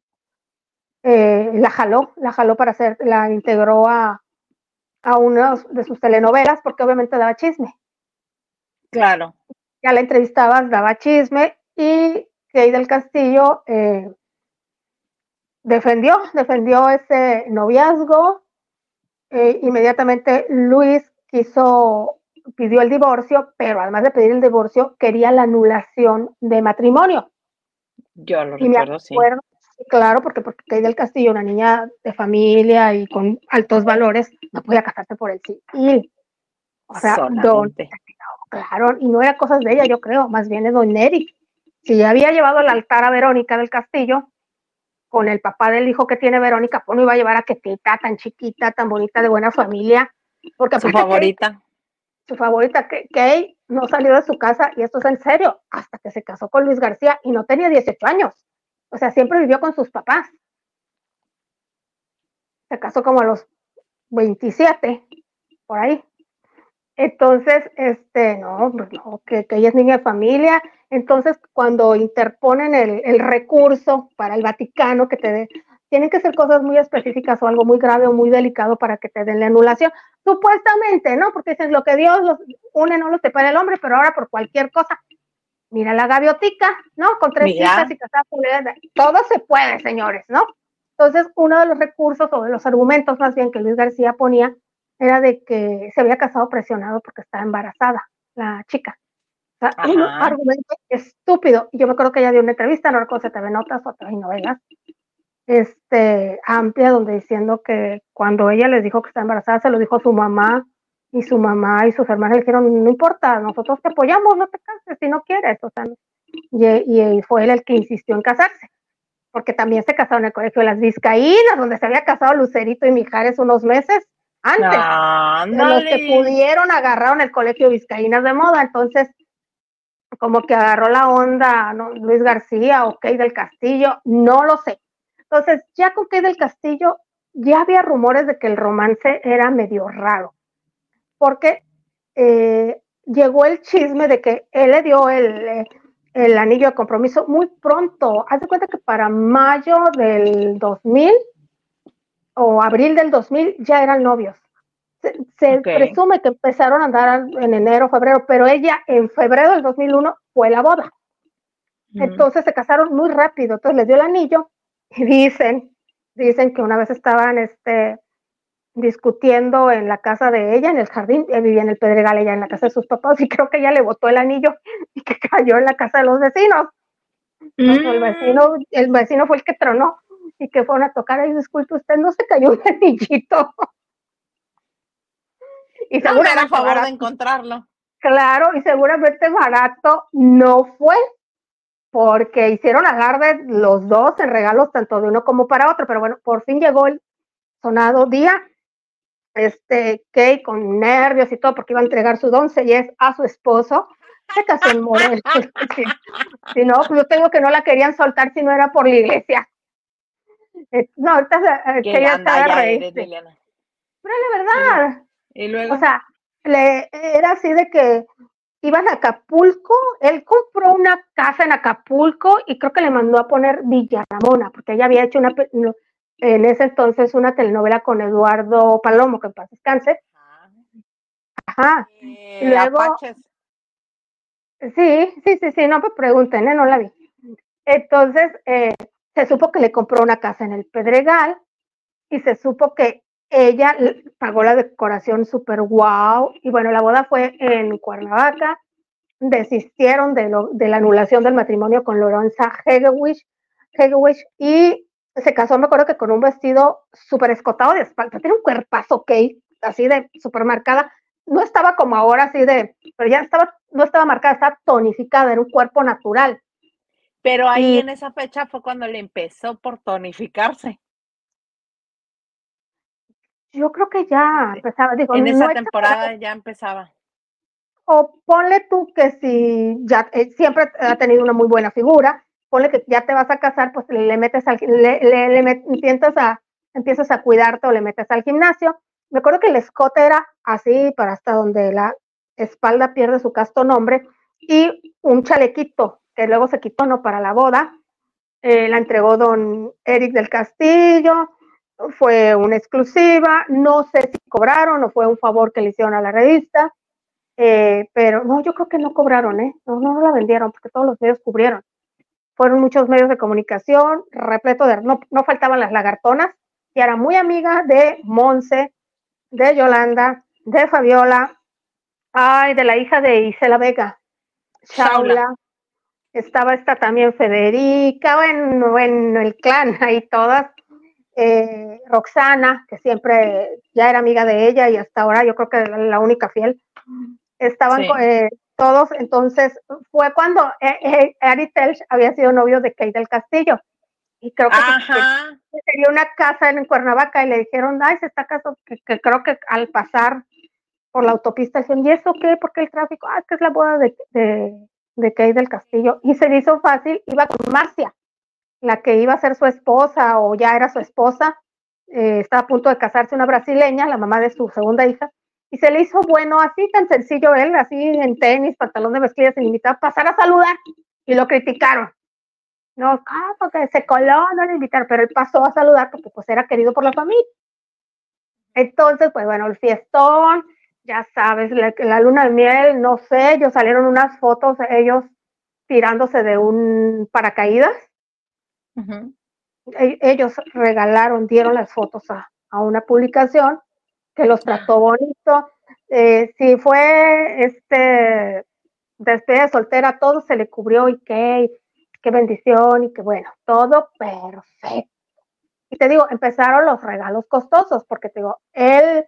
eh, la jaló, la jaló para hacer, la integró a, a una de sus telenovelas porque obviamente daba chisme. Claro. Ya la entrevistabas, daba chisme y Kay del Castillo eh, defendió, defendió ese noviazgo. Eh, inmediatamente Luis quiso, pidió el divorcio, pero además de pedir el divorcio, quería la anulación de matrimonio. Yo lo Y recuerdo, sí. acuerdo, sí, claro, porque, porque Kay del Castillo, una niña de familia y con altos valores, no podía casarse por el civil. O sea, don, claro, y no era cosas de ella, yo creo, más bien de don Neri. Si ya había llevado al altar a Verónica del Castillo, con el papá del hijo que tiene Verónica, pues no iba a llevar a Ketita, tan chiquita, tan bonita, de buena familia, porque Su favorita. Su favorita, Kay no salió de su casa, y esto es en serio, hasta que se casó con Luis García y no tenía 18 años. O sea, siempre vivió con sus papás. Se casó como a los 27, por ahí. Entonces, este, no, pues no, que, que ella es niña de familia. Entonces, cuando interponen el, el recurso para el Vaticano, que te dé, tienen que ser cosas muy específicas o algo muy grave o muy delicado para que te den la anulación. Supuestamente, ¿no? Porque dicen lo que Dios los une no lo separa el hombre, pero ahora por cualquier cosa. Mira la gaviotica, ¿no? Con tres Mira. hijas y casada con. Todo se puede, señores, ¿no? Entonces, uno de los recursos o de los argumentos más bien que Luis García ponía era de que se había casado presionado porque estaba embarazada la chica. O sea, un argumento estúpido. Yo me acuerdo que ella dio una entrevista, no recuerdo si TV Notas o TV Novelas, este, amplia, donde diciendo que cuando ella les dijo que estaba embarazada, se lo dijo su mamá, y su mamá y sus hermanas le dijeron, no importa, nosotros te apoyamos, no te cases si no quieres. O sea, y, y fue él el que insistió en casarse porque también se casó en el colegio de las Vizcaínas, donde se había casado Lucerito y Mijares unos meses antes. de los que pudieron agarraron el colegio Vizcaínas de moda, entonces como que agarró la onda ¿no? Luis García o Kay del Castillo, no lo sé. Entonces, ya con Kay del Castillo ya había rumores de que el romance era medio raro, porque eh, llegó el chisme de que él le dio el, el anillo de compromiso muy pronto. Haz de cuenta que para mayo del 2000 o abril del 2000 ya eran novios. Se, presume que empezaron a andar en enero, febrero, pero ella en febrero del 2001 fue la boda. Entonces se casaron muy rápido, entonces les dio el anillo dicen, dicen que una vez estaban este, discutiendo en la casa de ella, en el jardín, ella vivía en el Pedregal, ella en la casa de sus papás, y creo que ella le botó el anillo y que cayó en la casa de los vecinos. Entonces, el, Mm. vecino, el vecino fue el que tronó y que fueron a tocar ahí, disculpe usted, no se cayó un anillito. <laughs> y No, me seguramente a favor barato- de encontrarlo. Claro, y seguramente barato no fue, porque hicieron alarde los dos en regalos tanto de uno como para otro, pero bueno, por fin llegó el sonado día. Este, Kay con nervios y todo, porque iba a entregar su doncellez a su esposo, se casó en Morelos. si, <laughs> si no, pues yo tengo que no la querían soltar si no era por la iglesia. Eh, No, ahorita eh, quería estar. Liliana. Pero la verdad, Y luego. o sea, le, era así de que iban a Acapulco, él compró una casa en Acapulco y creo que le mandó a poner Villa Ramona, porque ella había hecho una, en ese entonces una telenovela con Eduardo Palomo, que en paz descanse. Ah, Ajá, eh, Y luego- Apaches. sí, sí, sí, sí, no me pregunten, ¿eh? no la vi. Entonces, eh, se supo que le compró una casa en el Pedregal y se supo que ella pagó la decoración súper guau. Y bueno, la boda fue en Cuernavaca. Desistieron de, lo- de la anulación del matrimonio con Lorenza Hegewich, Hegewich y se casó, me acuerdo que con un vestido súper escotado de espalda. Tiene un cuerpazo, ok, así de súper marcada. No estaba como ahora, así de, pero ya estaba, no estaba marcada, estaba tonificada, era un cuerpo natural. Pero ahí y- en esa fecha fue cuando le empezó por tonificarse. Yo creo que ya Sí. empezaba, digo, En no esa exagerado, temporada ya empezaba. o ponle tú que si ya eh, siempre ha tenido una muy buena figura, ponle que ya te vas a casar, pues le metes al, le, le- le met- empiezas a, empiezas a cuidarte o le metes al gimnasio. Me acuerdo que el escote era así para hasta donde la espalda pierde su casto nombre y un chalequito que luego se quitó no para la boda. Eh, la entregó don Eric del Castillo, fue una exclusiva, no sé si cobraron o fue un favor que le hicieron a la revista. Eh, pero no, yo creo que no cobraron, ¿eh? No, no, no la vendieron porque todos los medios cubrieron. Fueron muchos medios de comunicación, repleto de, no, no faltaban las lagartonas, y era muy amiga de Monse, de Yolanda, de Fabiola, ay, de la hija de Isela Vega, Shaula. Estaba esta también Federica, bueno, bueno, el clan, ahí todas, eh, Roxana, que siempre ya era amiga de ella y hasta ahora yo creo que la, la única fiel, estaban Sí. eh, todos, entonces fue cuando eh, eh, Ari Telch había sido novio de Kate del Castillo. Y creo que quería una casa en Cuernavaca y le dijeron, ay, se está casando, que, que creo que al pasar por la autopista dijeron, ¿y eso qué? ¿Por qué el tráfico? Ah, es que es la boda de, de, de Kate del Castillo. Y se le hizo fácil, iba con Marcia, la que iba a ser su esposa o ya era su esposa, eh, estaba a punto de casarse una brasileña, la mamá de su segunda hija, y se le hizo bueno, así tan sencillo él, así en tenis, pantalón de mezclilla, sin invitar, pasar a saludar, y lo criticaron. No, ah, porque se coló, no le invitaron, pero él pasó a saludar porque pues era querido por la familia. Entonces, pues bueno, el fiestón, ya sabes, la, la luna de miel, no sé, ellos salieron unas fotos, ellos tirándose de un paracaídas, E- ellos regalaron, dieron las fotos a, a una publicación que los trató bonito. Eh, si fue este despedida soltera, todo se le cubrió y qué, qué bendición y qué bueno, todo perfecto. Y te digo, empezaron los regalos costosos, porque te digo, él,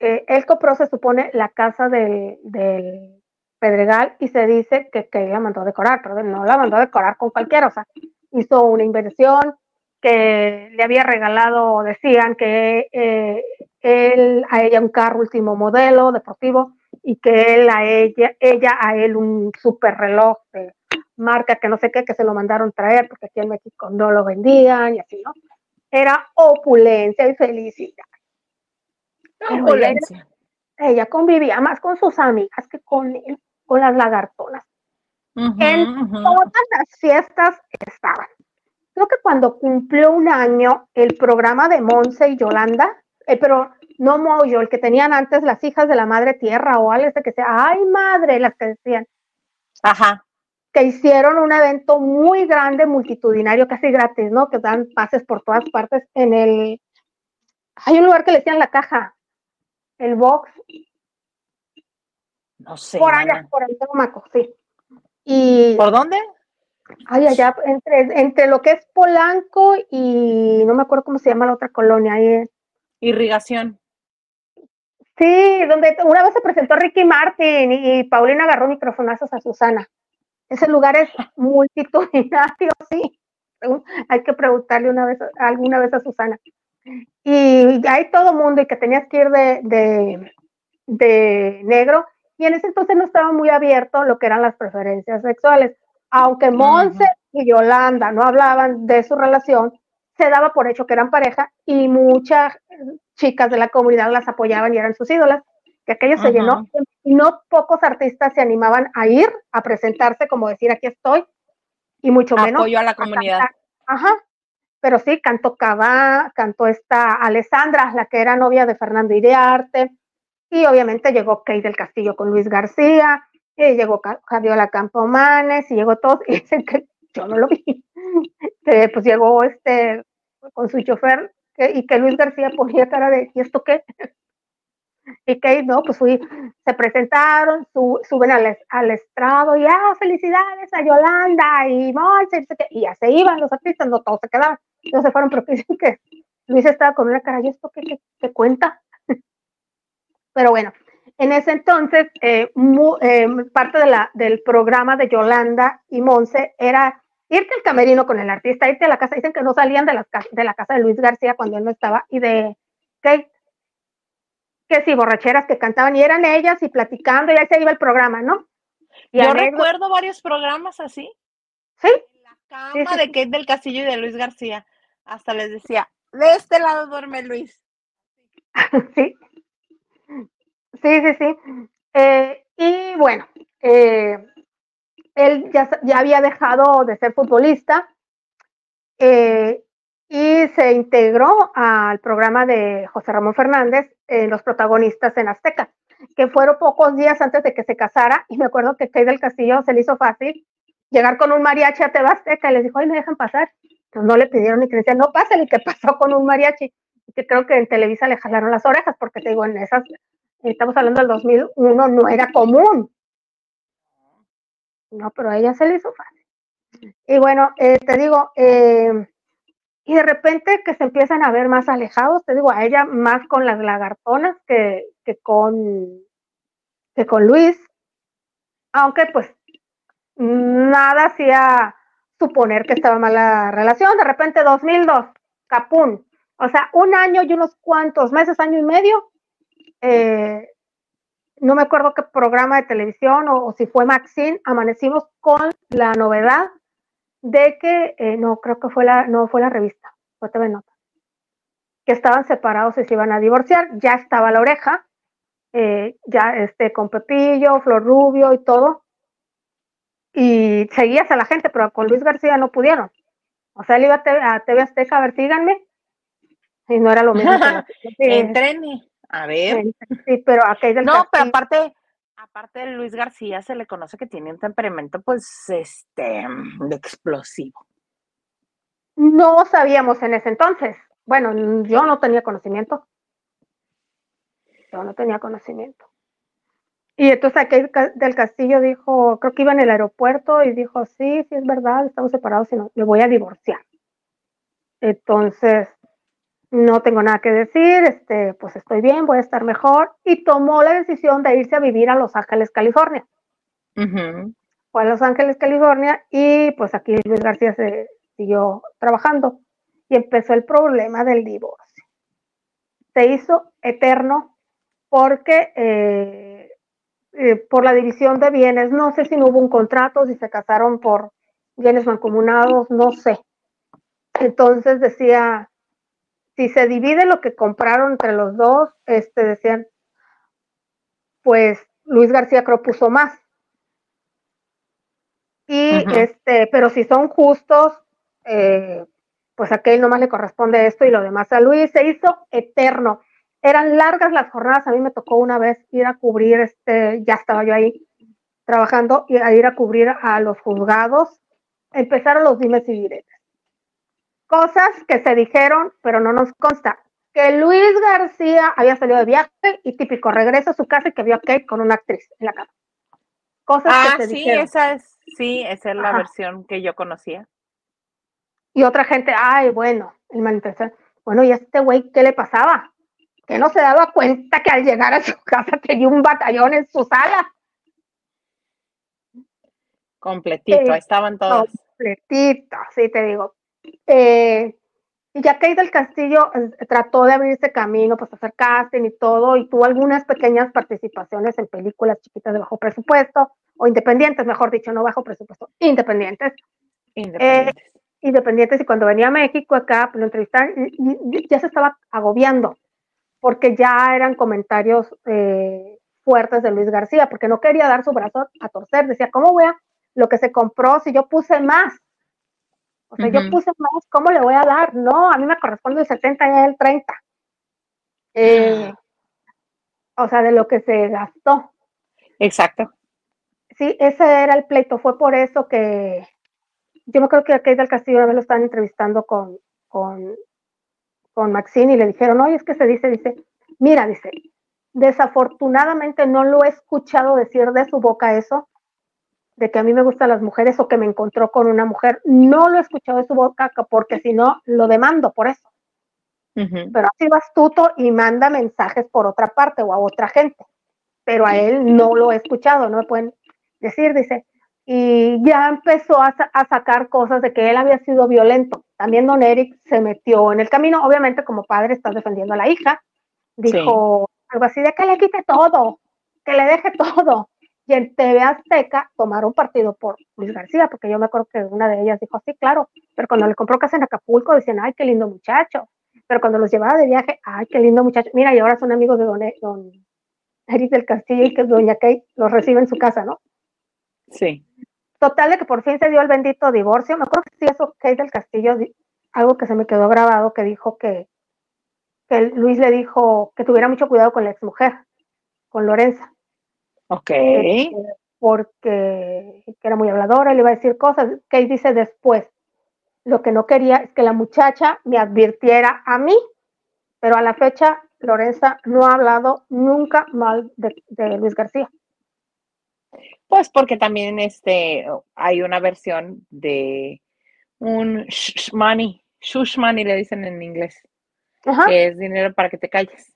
eh, él compró, se supone, la casa del, del Pedregal y se dice que, que la mandó a decorar, pero no la mandó a decorar con cualquiera, o sea, hizo una inversión que le había regalado, decían que eh, él a ella un carro último modelo deportivo y que él a ella, ella a él un super reloj de marca que no sé qué, que se lo mandaron traer porque aquí en México no lo vendían y así, ¿no? Era opulencia y felicidad. Pero ella, Opulencia. ella convivía más con sus amigas que con él, con las lagartonas En todas las fiestas estaban. Creo que cuando cumplió un año el programa de Monse y Yolanda, eh, pero no Moyo, el que tenían antes las hijas de la madre tierra o algo ese que sea, ay madre, las que decían, Ajá. que hicieron un evento muy grande, multitudinario, casi gratis, ¿no? Que dan pases por todas partes en el... Hay un lugar que le decían la caja, el box, No sé. por allá, por el Tomaco, sí. Y ¿Por dónde? ay, allá, entre, entre lo que es Polanco y no me acuerdo cómo se llama la otra colonia, ahí en- Irrigación. Sí, donde una vez se presentó Ricky Martin y, Paulina agarró microfonazos a Susana. Ese lugar es <laughs> multitudinario, sí. Hay que preguntarle una vez, alguna vez a Susana. Y hay todo mundo y que tenías que ir de, de, de negro. Y en ese entonces no estaba muy abierto lo que eran las preferencias sexuales. Aunque Monse y Yolanda no hablaban de su relación, se daba por hecho que eran pareja y muchas chicas de la comunidad las apoyaban y eran sus ídolas, que aquello se llenó y no pocos artistas se animaban a ir a presentarse como decir aquí estoy y mucho menos Apoyo a la comunidad. Ajá. Pero sí, cantó Cabá, cantó esta Alessandra, la que era novia de Fernando Iriarte, y obviamente llegó Kate del Castillo con Luis García, y llegó Javiola Campomanes, y llegó todo, <laughs> y dicen que yo no lo vi, <laughs> que pues llegó este con su chofer, que- y que Luis García ponía cara de, ¿y esto qué? <laughs> Y Kate, no, pues fui, se presentaron, su- suben al, al estrado y, ah, felicidades a Yolanda y y ya se iban los artistas, no todos se quedaban, no se fueron, pero que dicen que Luis estaba con una cara, ¿y esto qué, qué- qué cuenta? Pero bueno, en ese entonces, eh, mu- eh, parte de la, del programa de Yolanda y Monse era irte al camerino con el artista, irte a la casa, dicen que no salían de la, de la casa de Luis García cuando él no estaba, y de Kate, que sí, borracheras que cantaban, y eran ellas, y platicando, y ahí se iba el programa, ¿no? Y Yo recuerdo varios programas así. Sí, En la cama Sí, sí, de. Kate del Castillo y de Luis García. Hasta les decía, de este lado duerme Luis. <laughs> sí. Sí, sí, sí. Eh, y bueno, eh, él ya, ya había dejado de ser futbolista eh, y se integró al programa de José Ramón Fernández, Los protagonistas en Azteca, que fueron pocos días antes de que se casara. Y me acuerdo que Kay del Castillo se le hizo fácil llegar con un mariachi a TV Azteca y les dijo, ay, me dejan pasar. Entonces no le pidieron ni credencial, no pasa, y que <laughs> pasó con un mariachi. Que creo que en Televisa le jalaron las orejas, porque te digo, en esas, estamos hablando del 2001, no era común. No, pero a ella se le hizo fácil. Y bueno, eh, te digo, eh, y de repente que se empiezan a ver más alejados, te digo, a ella más con las lagartonas que, que con que con Luis, aunque pues nada hacía suponer que estaba mal la relación. De repente 2002, Capún, o sea, un año y unos cuantos meses, año y medio, eh, no me acuerdo qué programa de televisión o, o si fue Maxine, amanecimos con la novedad de que, eh, no, creo que fue la, no fue la revista, fue TV Nota, que estaban separados y se iban a divorciar, ya estaba la oreja, eh, ya este, con Pepillo, Flor Rubio y todo, y seguías a la gente, pero con Luis García no pudieron. O sea, él iba a TV, a TV Azteca a ver, síganme, y no era lo mismo. que <laughs> Entrene. A ver. sí, pero aquel del No, pero aparte, aparte de Luis García se le conoce que tiene un temperamento, pues, este, de explosivo. No sabíamos en ese entonces. Bueno, yo no tenía conocimiento. Yo no tenía conocimiento. Y entonces aquel ca- del castillo dijo, creo que iba en el aeropuerto y dijo, sí, sí es verdad, estamos separados y no, me voy a divorciar. Entonces, no tengo nada que decir, este, pues estoy bien, voy a estar mejor. Y tomó la decisión de irse a vivir a Los Ángeles, California. Ujú. fue a Los Ángeles, California, y pues aquí Luis García se siguió trabajando y empezó el problema del divorcio. Se hizo eterno porque eh, eh, por la división de bienes, no sé si no hubo un contrato, si se casaron por bienes mancomunados, no sé. Entonces decía, si se divide lo que compraron entre los dos, este decían, pues Luis García creo puso más. Y este, pero si son justos, eh, pues a aquel nomás le corresponde esto y lo demás a Luis. Se hizo eterno. Eran largas las jornadas. A mí me tocó una vez ir a cubrir, este, ya estaba yo ahí, trabajando y a ir a cubrir a los juzgados, empezaron los dimes y diretes. Cosas que se dijeron, pero no nos consta. Que Luis García había salido de viaje y típico, regresa a su casa y que vio a Kate con una actriz en la cama. Cosas Ah, que se sí, dijeron. esa es, sí, esa es la Ajá. versión que yo conocía. Y otra gente, ay, bueno, el malintencionado. Bueno, ¿y a este güey qué le pasaba? Que no se daba cuenta que al llegar a su casa tenía un batallón en su sala. Completito, Sí. ahí estaban todos. completito, sí te digo. Eh, y ya Kate del Castillo eh, trató de abrirse camino, pues hacer casting y todo, y tuvo algunas pequeñas participaciones en películas chiquitas de bajo presupuesto, o independientes, mejor dicho, no bajo presupuesto, independientes, Independientes. independientes, y cuando venía a México acá, pues lo entrevistaron, y, y ya se estaba agobiando, porque ya eran comentarios eh, fuertes de Luis García, porque no quería dar su brazo a torcer, decía, ¿cómo voy a lo que se compró si yo puse más? O sea, yo puse más, ¿cómo le voy a dar? No, a mí me corresponde el 70 y él 30. Eh, o sea, de lo que se gastó. Exacto. Sí, ese era el pleito. Fue por eso que yo me creo que a Kate del Castillo una vez lo estaban entrevistando con, con, con Maxine y le dijeron, oye, es que se dice, dice, mira, dice, desafortunadamente no lo he escuchado decir de su boca eso, de que a mí me gustan las mujeres o que me encontró con una mujer. No lo he escuchado de su boca ca- porque si no, lo demando por eso. Ujú. Pero ha sido astuto y manda mensajes por otra parte o a otra gente. Pero a él no lo he escuchado, no me pueden decir, dice. Y ya empezó a, a sacar cosas de que él había sido violento. También don Eric se metió en el camino. Obviamente, como padre, estás defendiendo a la hija. Dijo algo así de que le quite todo, que le deje todo. Y en TV Azteca tomaron partido por Luis García, porque yo me acuerdo que una de ellas dijo, sí, claro, pero cuando le compró casa en Acapulco decían, ay, qué lindo muchacho. Pero cuando los llevaba de viaje, ay, qué lindo muchacho. Mira, y ahora son amigos de don, E- don Eric del Castillo y que doña Kate los recibe en su casa, ¿no? Sí. Total de que por fin se dio el bendito divorcio. Me acuerdo que sí, eso Kate del Castillo, algo que se me quedó grabado, que dijo que, que Luis le dijo que tuviera mucho cuidado con la exmujer, con Lorenza. Ok. este, porque que era muy habladora y le iba a decir cosas. Kate dice después, lo que no quería es que la muchacha me advirtiera a mí, pero a la fecha Lorenza no ha hablado nunca mal de, de Luis García. Pues porque también este hay una versión de un shush money, shush money le dicen en inglés, Ajá. que es dinero para que te calles.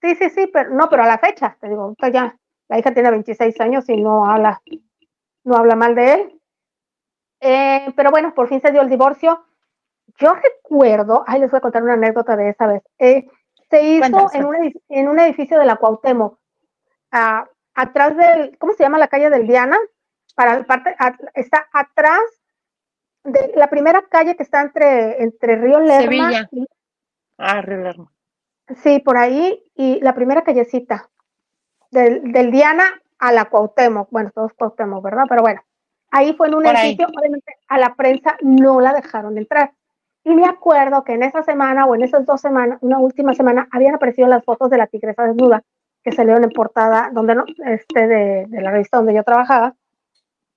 Sí, sí, sí, pero no, pero a la fecha, te digo, ya la hija tiene 26 años y no habla, no habla mal de él. Eh, pero bueno, por fin se dio el divorcio. Yo recuerdo, ay, les voy a contar una anécdota de esa vez. Eh, se hizo en un, edif- en un edificio de la Cuauhtémoc, atrás del, ¿cómo se llama la calle del Diana? Para el parte, a- está atrás de la primera calle que está entre, entre Río Lerma Sevilla. y, Ah, Río Lerma. Sí, por ahí, y la primera callecita, del, del Diana a la Cuauhtémoc, bueno, todos Cuauhtémoc, ¿verdad? Pero bueno, ahí fue en un edificio, obviamente a la prensa no la dejaron entrar. Y me acuerdo que en esa semana o en esas dos semanas, una última semana, habían aparecido las fotos de la tigresa desnuda que salieron en portada donde no, este, de, de la revista donde yo trabajaba,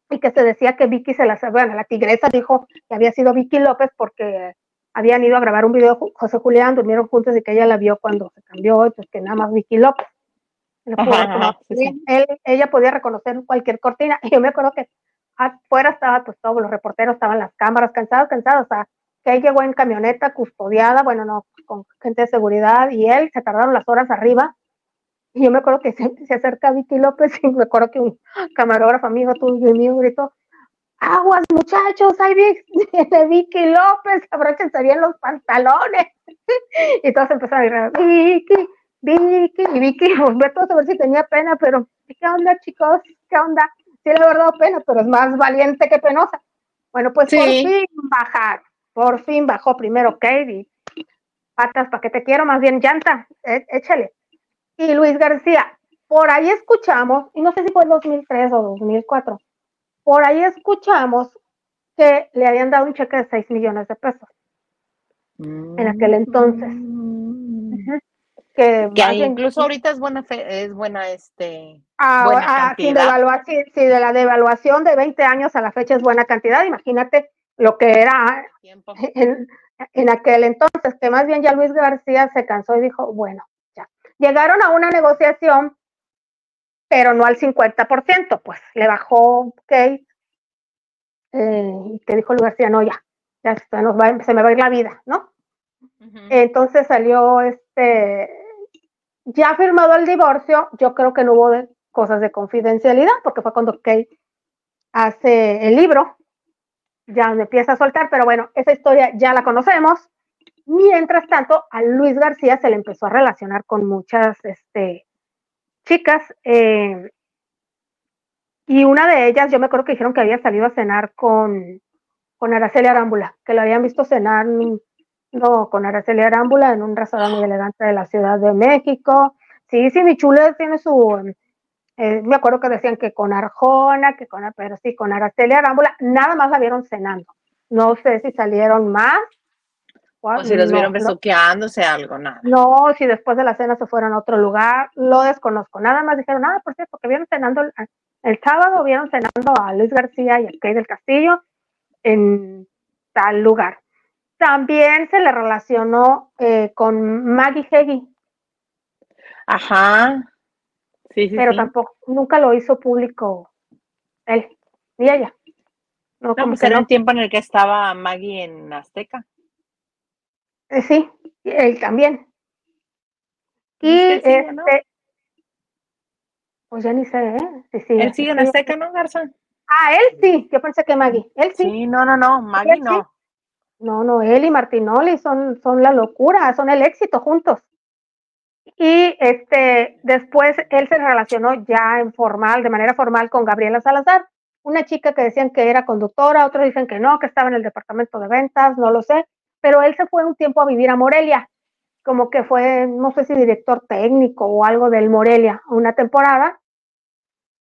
y que se decía que Vicky se las, bueno, la tigresa dijo que había sido Vicky López porque habían ido a grabar un video José Julián, durmieron juntos y que ella la vio cuando se cambió, pues que nada más Vicky López. Él Ajá, ajá, sí. ella podía reconocer cualquier cortina. Y <laughs> yo me acuerdo que afuera estaba pues todos los reporteros, estaban las cámaras, cansados, cansados. O sea, que él llegó en camioneta custodiada, bueno, no, con gente de seguridad, y él se tardaron las horas arriba. Y yo me acuerdo que <laughs> se, se acerca Vicky López y me acuerdo que un camarógrafo amigo tuyo y mío gritó, aguas muchachos, ahí vi- <laughs> viene Vicky López, abróchense bien los pantalones. <laughs> y todos empezaron a gritar, Vicky, Vicky, y Vicky <laughs> volvió a ver si tenía pena, pero ¿qué onda chicos? ¿Qué onda? Sí le haber dado pena, pero es más valiente que penosa. Bueno, pues por fin bajaron, por fin bajó primero Katie. Patas, ¿para qué te quiero? Más bien llanta, é- échale. Y Luis García, por ahí escuchamos, y no sé si fue en 2003 o 2004, por ahí escuchamos que le habían dado un cheque de 6 millones de pesos en aquel entonces. Mm. Que, incluso ahorita es buena, fe- es buena, este, Ah, buena ah, si- si de la devaluación de 20 años a la fecha es buena cantidad, imagínate lo que era en, en aquel entonces, que más bien ya Luis García se cansó y dijo, bueno, ya. Llegaron a una negociación, pero no al 50%, pues le bajó Kate eh, y que dijo Luis García, no, ya, ya se, nos va, se me va a ir la vida, ¿no? Entonces salió este, ya firmado el divorcio, yo creo que no hubo de- cosas de confidencialidad, porque fue cuando Kate hace el libro, ya donde empieza a soltar, pero bueno, esa historia ya la conocemos. Mientras tanto, a Luis García se le empezó a relacionar con muchas este, chicas, eh, y una de ellas, yo me acuerdo que dijeron que había salido a cenar con, con Araceli Arámbula, que lo habían visto cenar no, con Araceli Arámbula en un restaurante muy elegante de la Ciudad de México. Sí, sí, mi chule tiene su, eh, me acuerdo que decían que con Arjona, que con, pero sí, con Araceli Arámbula, nada más la vieron cenando. No sé si salieron más. O si los no, vieron no, besuqueándose, algo, nada. no, si después de la cena se fueron a otro lugar, lo desconozco. Nada más dijeron, ah, por cierto, que vieron cenando el, el sábado, vieron cenando a Luis García y a Kay del Castillo en tal lugar. También se le relacionó eh, con Maggie Heggie, Ajá. Sí, sí, pero sí. tampoco, nunca lo hizo público él, ni ella. No, No, como pues que era no. el tiempo en el que estaba Maggie en Azteca. Eh, sí, él también. Y es que él sigue, ¿no? este, pues ya ni sé, ¿eh? Sí, sí, Él sigue en. Azteca, ¿no, Garza? Ah, él sí, yo pensé que Maggie, él sí. Sí, no, no, no, Maggie no. No, no, él y Martinoli son, son la locura, son el éxito juntos. Y este, después él se relacionó ya en formal, de manera formal con Gabriela Salazar, una chica que decían que era conductora, otros dicen que no, que estaba en el departamento de ventas, no lo sé, pero él se fue un tiempo a vivir a Morelia, como que fue, no sé si director técnico o algo del Morelia, una temporada,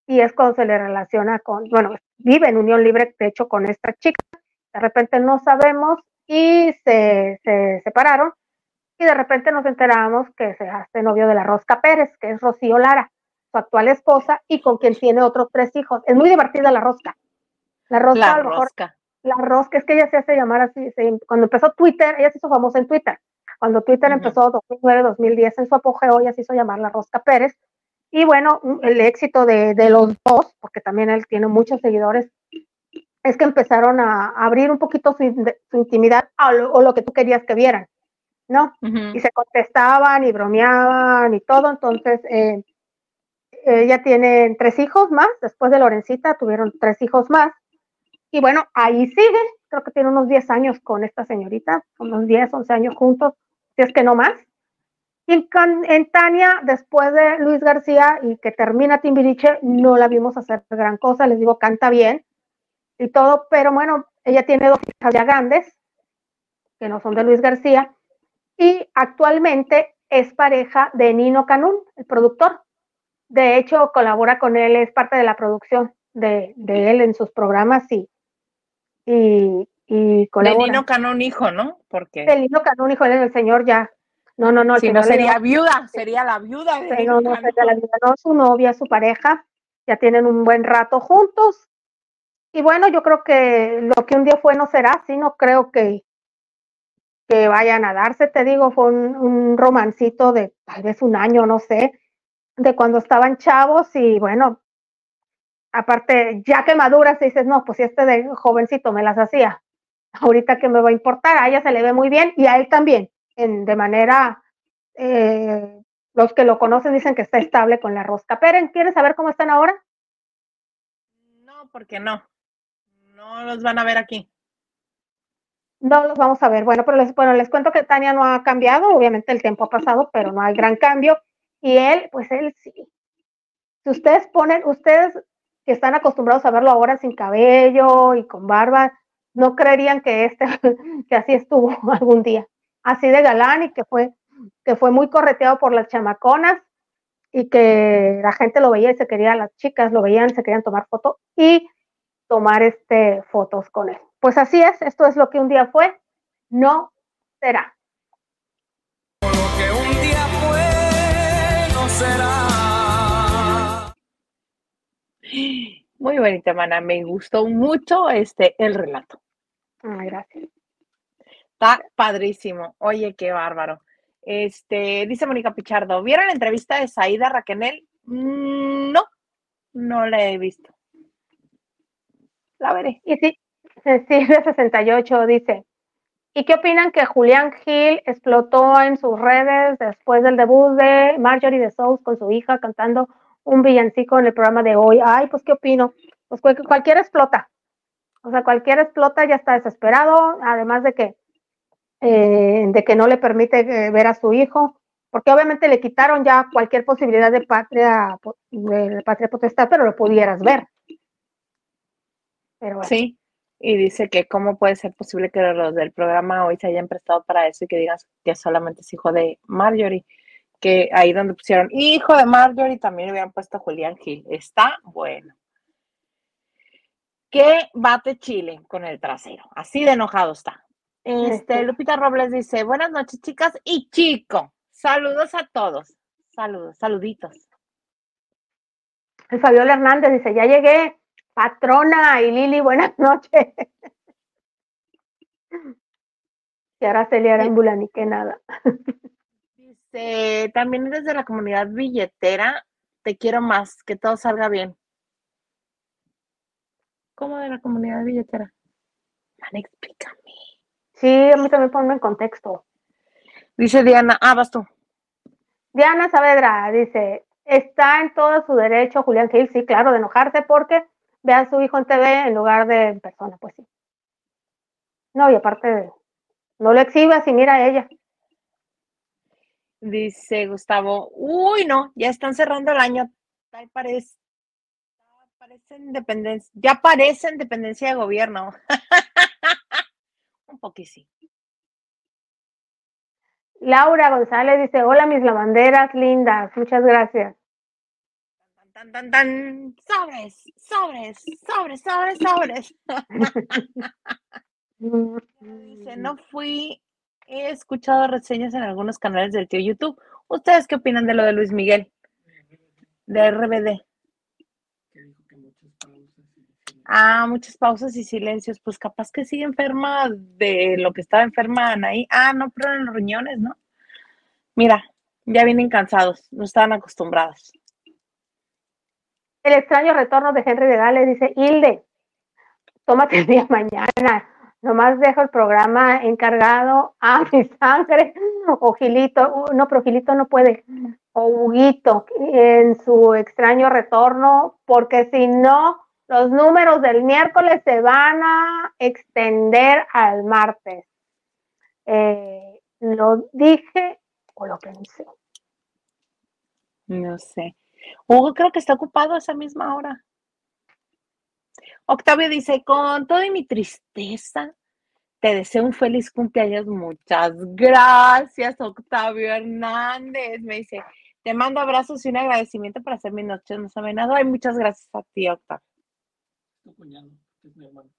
y es cuando se le relaciona con, bueno, vive en unión libre, de hecho, con esta chica, de repente no sabemos y se, se separaron y de repente nos enteramos que se hace novio de la Rosca Pérez, que es Rocío Lara, su actual esposa y con quien tiene otros tres hijos. Es muy divertida la Rosca. La Rosca, La a lo mejor, rosca. La Rosca es que ella se hace llamar así, se- cuando empezó Twitter, ella se hizo famosa en Twitter. Cuando Twitter Ujú. empezó 2009, 2010 en su apogeo, ella se hizo llamar la Rosca Pérez. Y bueno, un- el éxito de, de los dos, porque también él tiene muchos seguidores, es que empezaron a abrir un poquito su, in- su intimidad a lo, o lo que tú querías que vieran, ¿no? Y se contestaban y bromeaban y todo. Entonces, eh, ella tiene tres hijos más, después de Lorencita tuvieron tres hijos más. Y bueno, ahí sigue, creo que tiene unos 10 años con esta señorita, unos 10, 11 años juntos, si es que no más. Y en, en Tania, después de Luis García y que termina Timbiriche, no la vimos hacer gran cosa, les digo, canta bien y todo, pero bueno, ella tiene dos hijas ya grandes, que no son de Luis García, y actualmente es pareja de Nino Canún, el productor. De hecho, colabora con él, es parte de la producción de, de él en sus programas y, y, y De colabora. Nino Canón hijo, ¿no? Porque De Nino Canún, hijo del señor ya. No, no, no. el si no sería viuda, sería la viuda de Nino no Canón. sería la vida, no, su novia, su pareja, ya tienen un buen rato juntos. Y bueno, yo creo que lo que un día fue no será, sí, no creo que, que vayan a darse, te digo, fue un, un romancito de tal vez un año, no sé, de cuando estaban chavos y bueno, aparte, ya que maduras, dices, no, pues si este de jovencito me las hacía, ahorita que me va a importar, a ella se le ve muy bien y a él también, en, de manera, eh, los que lo conocen dicen que está estable con la rosca. Peren, ¿quieres saber cómo están ahora? No, porque no. No los van a ver aquí. No los vamos a ver. Bueno, pero les, bueno, les cuento que Tania no ha cambiado, obviamente el tiempo ha pasado, pero no hay gran cambio. Y él, pues él sí. Si ustedes ponen, ustedes que están acostumbrados a verlo ahora sin cabello y con barba, no creerían que este, <laughs> que así estuvo <laughs> algún día. Así de galán y que fue, que fue muy correteado por las chamaconas y que la gente lo veía y se quería, las chicas lo veían, se querían tomar foto y tomar este fotos con él. Pues así es, esto es lo que un día fue, no será. Lo que un día fue será. Muy bonita, mana. Me gustó mucho este el relato. Ay, gracias. Está padrísimo. Oye, qué bárbaro. Este, dice Mónica Pichardo, ¿vieron la entrevista de Saida Raquenel? Mm, No, no la he visto. La veré. Y sí, de 68 dice, ¿y qué opinan que Julián Gil explotó en sus redes después del debut de Marjorie de Souls con su hija cantando un villancico en el programa de hoy? Ay, pues ¿qué opino? Pues cual- cualquiera explota. O sea, cualquiera explota, ya está desesperado, además de que, eh, de que no le permite eh, ver a su hijo, porque obviamente le quitaron ya cualquier posibilidad de patria, de patria potestad, pero lo pudieras ver. Pero. Sí. Y dice que cómo puede ser posible que los del programa hoy se hayan prestado para eso y que digan que solamente es hijo de Marjorie. Que ahí donde pusieron hijo de Marjorie también hubieran puesto Julián Gil. Está bueno. Que bate Chile con el trasero. Así de enojado está. Este. Lupita Robles dice, buenas noches, chicas y chico. Saludos a todos. Saludos, saluditos. El Fabiola Hernández dice, ya llegué, patrona y Lili, buenas noches. <laughs> Y ahora Celia Arámbula, ni que nada. <laughs> Dice, también eres de la comunidad billetera. Te quiero más, que todo salga bien. ¿Cómo de la comunidad billetera? Man, explícame. Sí, a mí también ponme en contexto. Dice Diana, ah, vas tú. Diana Saavedra dice, está en todo su derecho Julián Gil, sí, claro, de enojarse porque ve a su hijo en TV en lugar de en persona, pues sí. No, y aparte, no lo exhibas y mira a ella. Dice Gustavo, uy, no, ya están cerrando el año. Tal parece, parecen independencia, ya parecen dependencia de gobierno. <laughs> Un poquito. Laura González dice, hola mis lavanderas lindas, muchas gracias. Tan, tan, tan, sobres, sobres, sobres, sobres, sobres. <laughs> <laughs> Dice, no fui, he escuchado reseñas en algunos canales del tío YouTube. ¿Ustedes qué opinan de lo de Luis Miguel, de RBD? Que dijo que muchas pausas y silencios. Ah, muchas pausas y silencios. Pues capaz que sigue enferma de lo que estaba enferma Anaí. Ah, no, pero en los riñones, ¿no? Mira, ya vienen cansados, no estaban acostumbrados. El extraño retorno de Henry de Gales dice, Hilde, tómate el día mañana. Nomás dejo el programa encargado a mi sangre o Gilito, no, pero Gilito no puede, o Huguito en su extraño retorno, porque si no, los números del miércoles se van a extender al martes. Eh, lo dije o lo pensé. No sé. Hugo creo que está ocupado a esa misma hora. Octavio dice, con toda mi tristeza, te deseo un feliz cumpleaños. Muchas gracias, Octavio Hernández. Me dice, te mando abrazos y un agradecimiento por hacer mis noches más amenas. Ay, muchas gracias a ti, Octavio. Tu cuñado, que es mi hermano.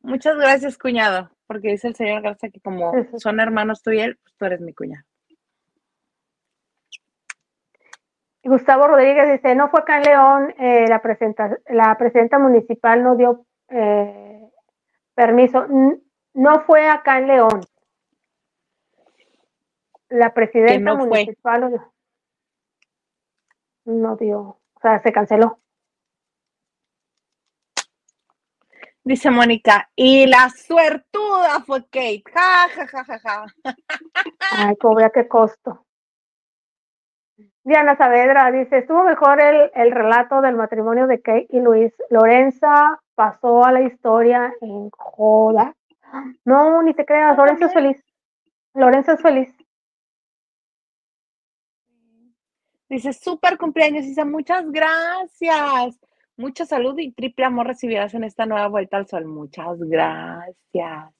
Muchas gracias, cuñado, porque dice el señor Garza que como <laughs> son hermanos tú y él, pues tú eres mi cuñado. Y Gustavo Rodríguez dice, no fue acá en León, eh, la, presenta- la presidenta municipal no dio eh, permiso. No fue acá en León. La presidenta no municipal no- no dio, o sea, se canceló. Dice Mónica, y la suertuda fue Kate. Ja, ja, ja, ja, ja. Ay, pobre, a qué costo. Diana Saavedra dice, estuvo mejor el, el relato del matrimonio de Kate y Luis. Lorenza pasó a la historia en joda. No, ni te creas, Yo Lorenzo es feliz. Lorenzo es feliz. Dice, súper cumpleaños, Isa, muchas gracias. Mucha salud y triple amor recibirás en esta nueva vuelta al sol. Muchas gracias.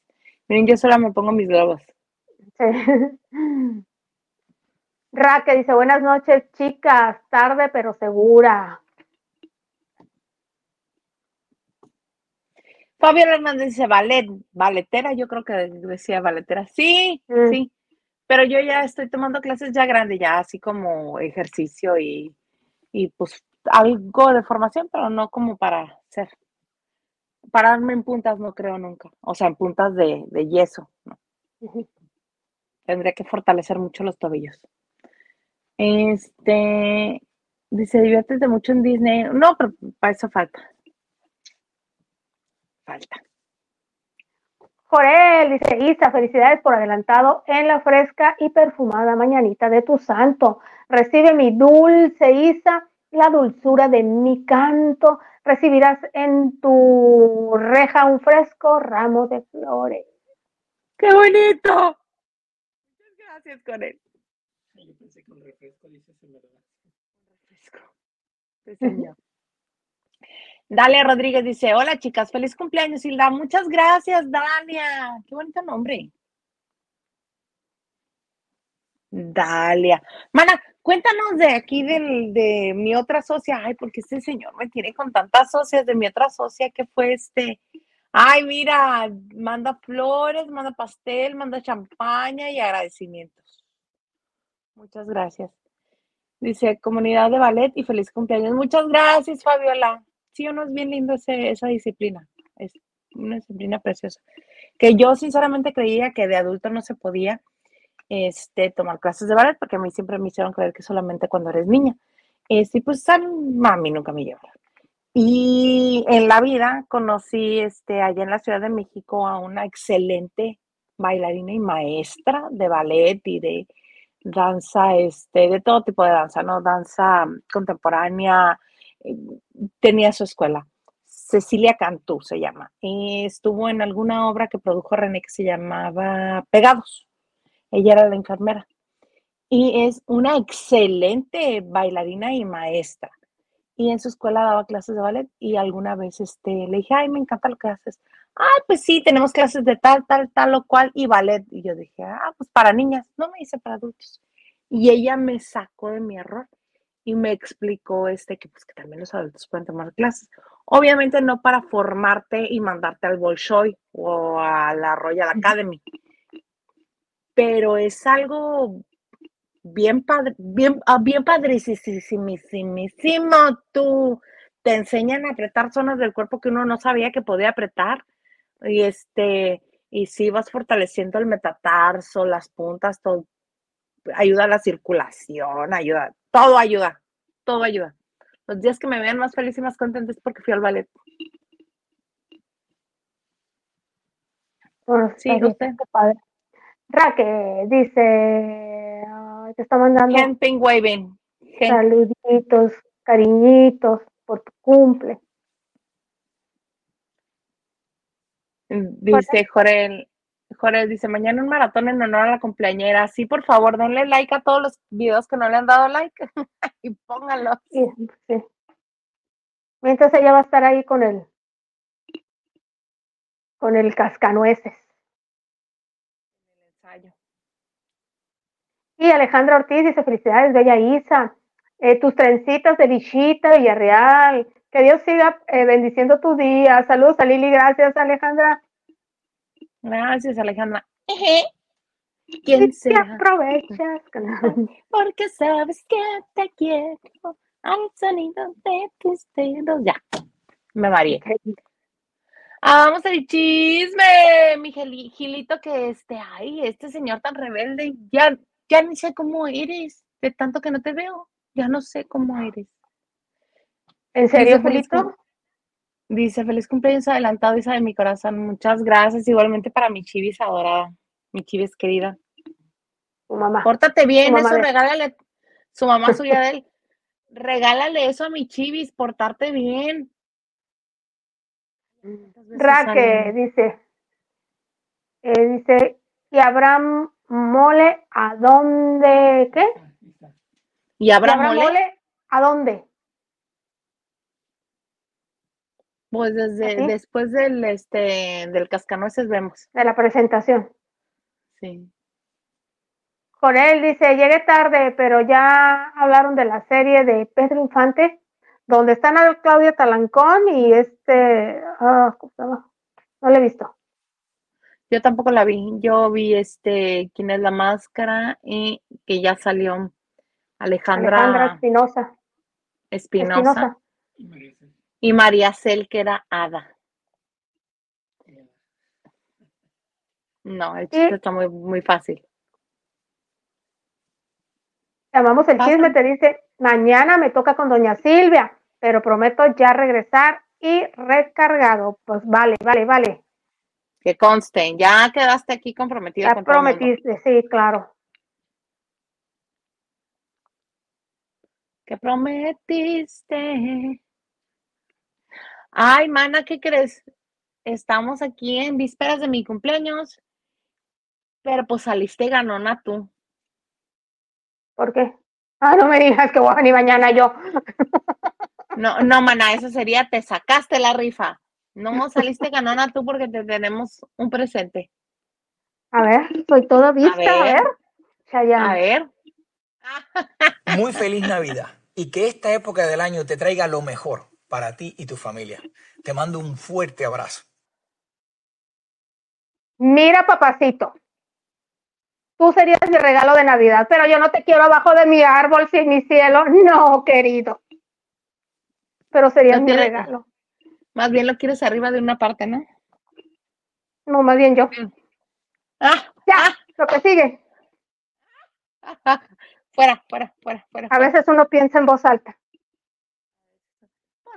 Miren, yo sola me pongo mis globos. Sí. <laughs> Raque dice, buenas noches, chicas, tarde pero segura. Fabio Hernández dice, ballet, balletera, yo creo que decía balletera. Sí, Mm. sí. pero yo ya estoy tomando clases ya grande, ya así como ejercicio y, y pues algo de formación, pero no como para ser. Pararme en puntas no creo nunca, o sea, en puntas de, de yeso. ¿no? Tendría que fortalecer mucho los tobillos. Este, dice, diviértete mucho en Disney. No, pero para eso falta. Falta. Jorel dice, Isa, felicidades por adelantado en la fresca y perfumada mañanita de tu santo. Recibe mi dulce Isa, la dulzura de mi canto. Recibirás en tu reja un fresco ramo de flores. ¡Qué bonito! Muchas gracias, con él. Un refresco. Sí, señor. <laughs> Dalia Rodríguez dice, hola chicas, feliz cumpleaños, Hilda. Muchas gracias, Dalia. Qué bonito nombre. Dalia. Mana, cuéntanos de aquí del, de mi otra socia. Ay, porque este señor me tiene con tantas socias de mi otra socia que fue este. Ay, mira, manda flores, manda pastel, manda champaña y agradecimientos. Muchas gracias. Dice, comunidad de ballet y feliz cumpleaños. Muchas gracias, Fabiola. Sí o no es bien lindo esa disciplina. Es una disciplina preciosa. Que yo sinceramente creía que de adulto no se podía este, tomar clases de ballet, porque a mí siempre me hicieron creer que solamente cuando eres niña. Este, pues a mami nunca me llevaron. Y en la vida conocí este, allá en la Ciudad de México a una excelente bailarina y maestra de ballet y de danza, este, de todo tipo de danza, ¿no? Danza contemporánea, eh, tenía su escuela. Cecilia Cantú se llama. Y estuvo en alguna obra que produjo René que se llamaba Pegados. Ella era la enfermera. Y es una excelente bailarina y maestra. Y en su escuela daba clases de ballet y alguna vez este, le dije, ay, me encanta lo que haces. Ay, pues sí, tenemos clases de tal, tal, tal o cual y ballet. Y yo dije, ah, pues para niñas, no me hice para adultos. Y ella me sacó de mi error y me explicó este que pues que también los adultos pueden tomar clases. Obviamente no para formarte y mandarte al Bolshoi o a la Royal Academy, pero es algo bien padre, bien, ah, bien padrísimo. Tú te enseñan a apretar zonas del cuerpo que uno no sabía que podía apretar. Y este, y si vas fortaleciendo el metatarso, las puntas, todo, ayuda a la circulación, ayuda, todo ayuda, todo ayuda. Los días que me vean más feliz y más contenta es porque fui al ballet. Bueno, Sí, usted. padre. Raque dice, te está mandando Hand ping waving. Saluditos, cariñitos por tu cumple. Dice Jorel, Jorel dice, mañana un maratón en honor a la cumpleañera. Sí, por favor, denle like a todos los videos que no le han dado like <laughs> y pónganlos. Sí, sí. Mientras ella va a estar ahí con el con el cascanueces. ensayo. Y Alejandra Ortiz dice, felicidades, Bella Isa. Eh, tus trencitas de Bichita, Villarreal. Que Dios siga eh, bendiciendo tu día. Saludos a Lili, gracias Alejandra. Gracias, Alejandra. Eje. ¿Quién será? aprovechas. Porque sabes que te quiero al sonido de tus dedos. Ya, me varié. Ah, vamos al chisme, mi Gilito, que este, ay, este señor tan rebelde, ya, ya ni sé cómo eres, de tanto que no te veo, ya no sé cómo eres. ¿En serio, Dice Julito? dice feliz cumpleaños adelantado, Isa de mi corazón, muchas gracias, igualmente para mi chivis adorada, mi chivis querida. Tu mamá. Pórtate bien, mamá eso de- regálale, su mamá <laughs> suya de él, regálale eso a mi chivis, portarte bien. ¿Cuántas veces Raque dice, eh, dice, y Abraham Mole, ¿a dónde? ¿Qué? ¿Y ¿Y habrá Abraham mole? Mole, ¿a dónde? Pues desde ¿Así? después del este del cascanueces vemos. De la presentación. Sí. Con él dice, llegué tarde, pero ya hablaron de la serie de Pedro Infante, donde están a Claudia Talancón y este, ah. No lo he visto. Yo tampoco la vi. Yo vi este, quién es la máscara y que ya salió Alejandra Alejandra Espinosa. Espinosa Espinosa. Y María Cel- que era Ada. No, el chiste Y- está muy, muy fácil. Llamamos el chisme, te dice, mañana me toca con doña Silvia, pero prometo ya regresar y recargado. Pues vale, vale, vale. Que conste, ya quedaste aquí comprometido Ya con todo el mundo. prometiste, sí, claro. que prometiste. Ay, mana, ¿qué crees? Estamos aquí en vísperas de mi cumpleaños, pero pues saliste ganona tú. ¿Por qué? Ah, no me digas que voy a venir mañana yo. No, no, mana, eso sería, te sacaste la rifa. No saliste ganona tú porque te tenemos un presente. A ver, soy toda vista, a ver. ver. Chayanne. A ver. Muy feliz Navidad y que esta época del año te traiga lo mejor para ti y tu familia. Te mando un fuerte abrazo. Mira, papacito. Tú serías mi regalo de Navidad, pero yo no te quiero abajo de mi árbol sin mi cielo. <laughs> No, querido. Pero serías No mi regalo. Más bien lo quieres arriba de una parte, ¿no? No, más bien yo. Ah, Ya, lo que sigue. ah, <laughs> fuera, fuera, fuera, fuera. A veces uno piensa en voz alta.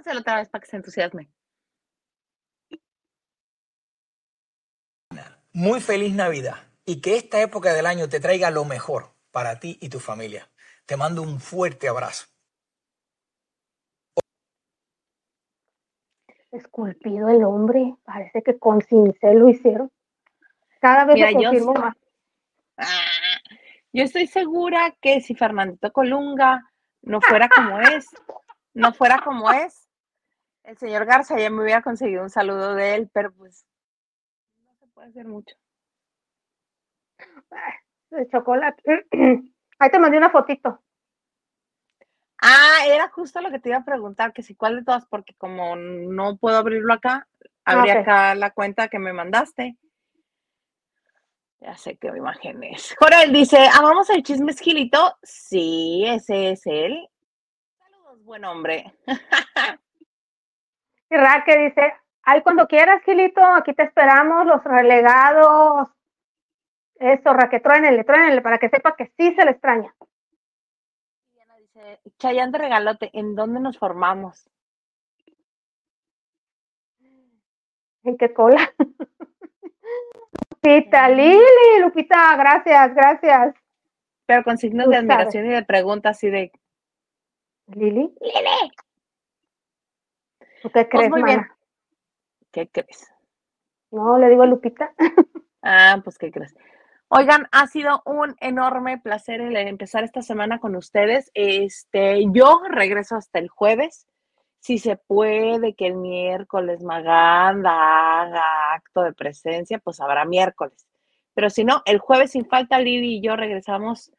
Hacerlo otra vez para que se entusiasme. Muy feliz Navidad y que esta época del año te traiga lo mejor para ti y tu familia. Te mando un fuerte abrazo. Esculpido el hombre. Parece que con cincel lo hicieron. Cada vez Mira, lo confirmo más. Ah, yo estoy segura que si Fernandito Colunga no fuera como es, no fuera como es, el señor Garza ya me hubiera conseguido un saludo de él, pero pues no se puede hacer mucho. De chocolate. <clears throat> Ahí te mandé una fotito. Ah, era justo lo que te iba a preguntar, que si cuál de todas, porque como no puedo abrirlo acá, abrí ok. acá la cuenta que me mandaste. Ya sé qué imagen es. Jorel dice, ¿amamos el chisme esquilito? Sí, ese es él. Saludos, buen hombre. <laughs> Raque dice, ay, cuando quieras, Gilito, aquí te esperamos, los relegados. Eso, Raque, truénele, truénele, para que sepa que sí se le extraña. Diana dice, Chayanne de regalote, ¿en dónde nos formamos? ¿En qué cola? <laughs> Lupita, Lili, Lupita, gracias, gracias. Pero con signos Tú de sabes. admiración y de pregunta así de, Lili, Lele, ¿tú qué crees, muy bien. ¿qué crees? No, le digo a Lupita. <laughs> Ah, pues, ¿qué crees? Oigan, ha sido un enorme placer el empezar esta semana con ustedes. Este, yo regreso hasta el jueves. Si se puede que el miércoles Maganda haga acto de presencia, pues habrá miércoles. Pero si no, el jueves sin falta Lili y yo regresamos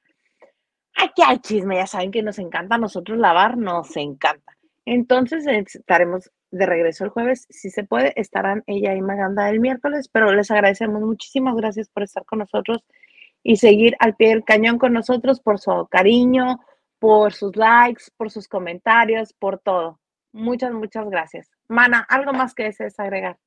aquí al chisme. Ya saben que nos encanta a nosotros lavar, nos encanta. Entonces estaremos de regreso el jueves. Si se puede, estarán ella y Maganda el miércoles, pero les agradecemos muchísimas gracias por estar con nosotros y seguir al pie del cañón con nosotros por su cariño, por sus likes, por sus comentarios, por todo. Muchas, muchas gracias. Mana, ¿algo más que desees agregar?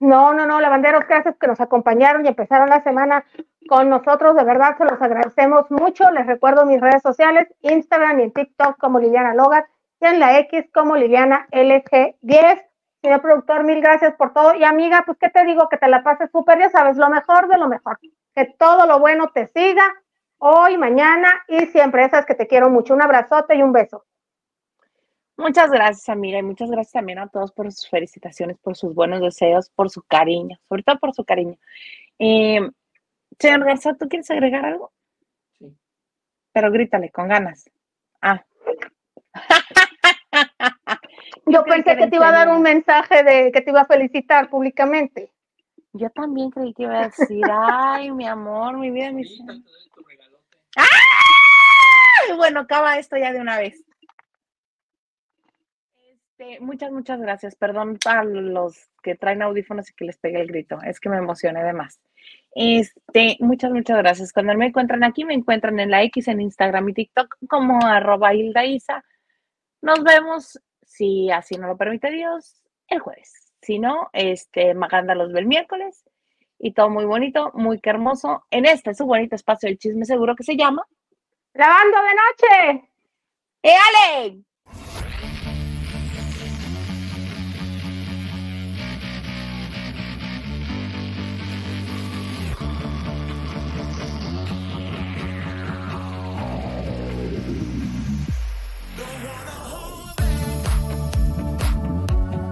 No, no, no, lavanderos, gracias que nos acompañaron y empezaron la semana con nosotros. De verdad, se los agradecemos mucho. Les recuerdo mis redes sociales, Instagram y TikTok como Liliana Logat y en la X como Liliana LG10. Señor productor, mil gracias por todo. Y amiga, pues, ¿qué te digo? Que te la pases súper, ya sabes, lo mejor de lo mejor. Que todo lo bueno te siga hoy, mañana y siempre. Esas que te quiero mucho. Un abrazote y un beso. Muchas gracias, amiga, y muchas gracias también a todos por sus felicitaciones, por sus buenos deseos, por su cariño, sobre todo por su cariño. Eh, señor Garza, ¿tú quieres agregar algo? Sí. Pero grítale, con ganas. Ah. <laughs> Yo pensé que te iba a dar un mensaje de que te iba a felicitar públicamente. Yo también creí que iba a decir, ay, mi amor, mi vida, mi Ahorita cielo". te doy tu regalote. Ay, Bueno, acaba esto ya de una vez. Este, muchas, muchas gracias. Perdón a los que traen audífonos y que les pegue el grito. Es que me emocioné de más. Este, muchas, muchas gracias. Cuando me encuentran aquí, me encuentran en la X, en Instagram y TikTok como arroba Hilda Isa. Nos vemos, si así no lo permite Dios, el jueves. Si no, este, Maganda los ve el miércoles. Y todo muy bonito, muy que hermoso. En este su bonito espacio del chisme seguro que se llama Lavando de noche. ¡Éale!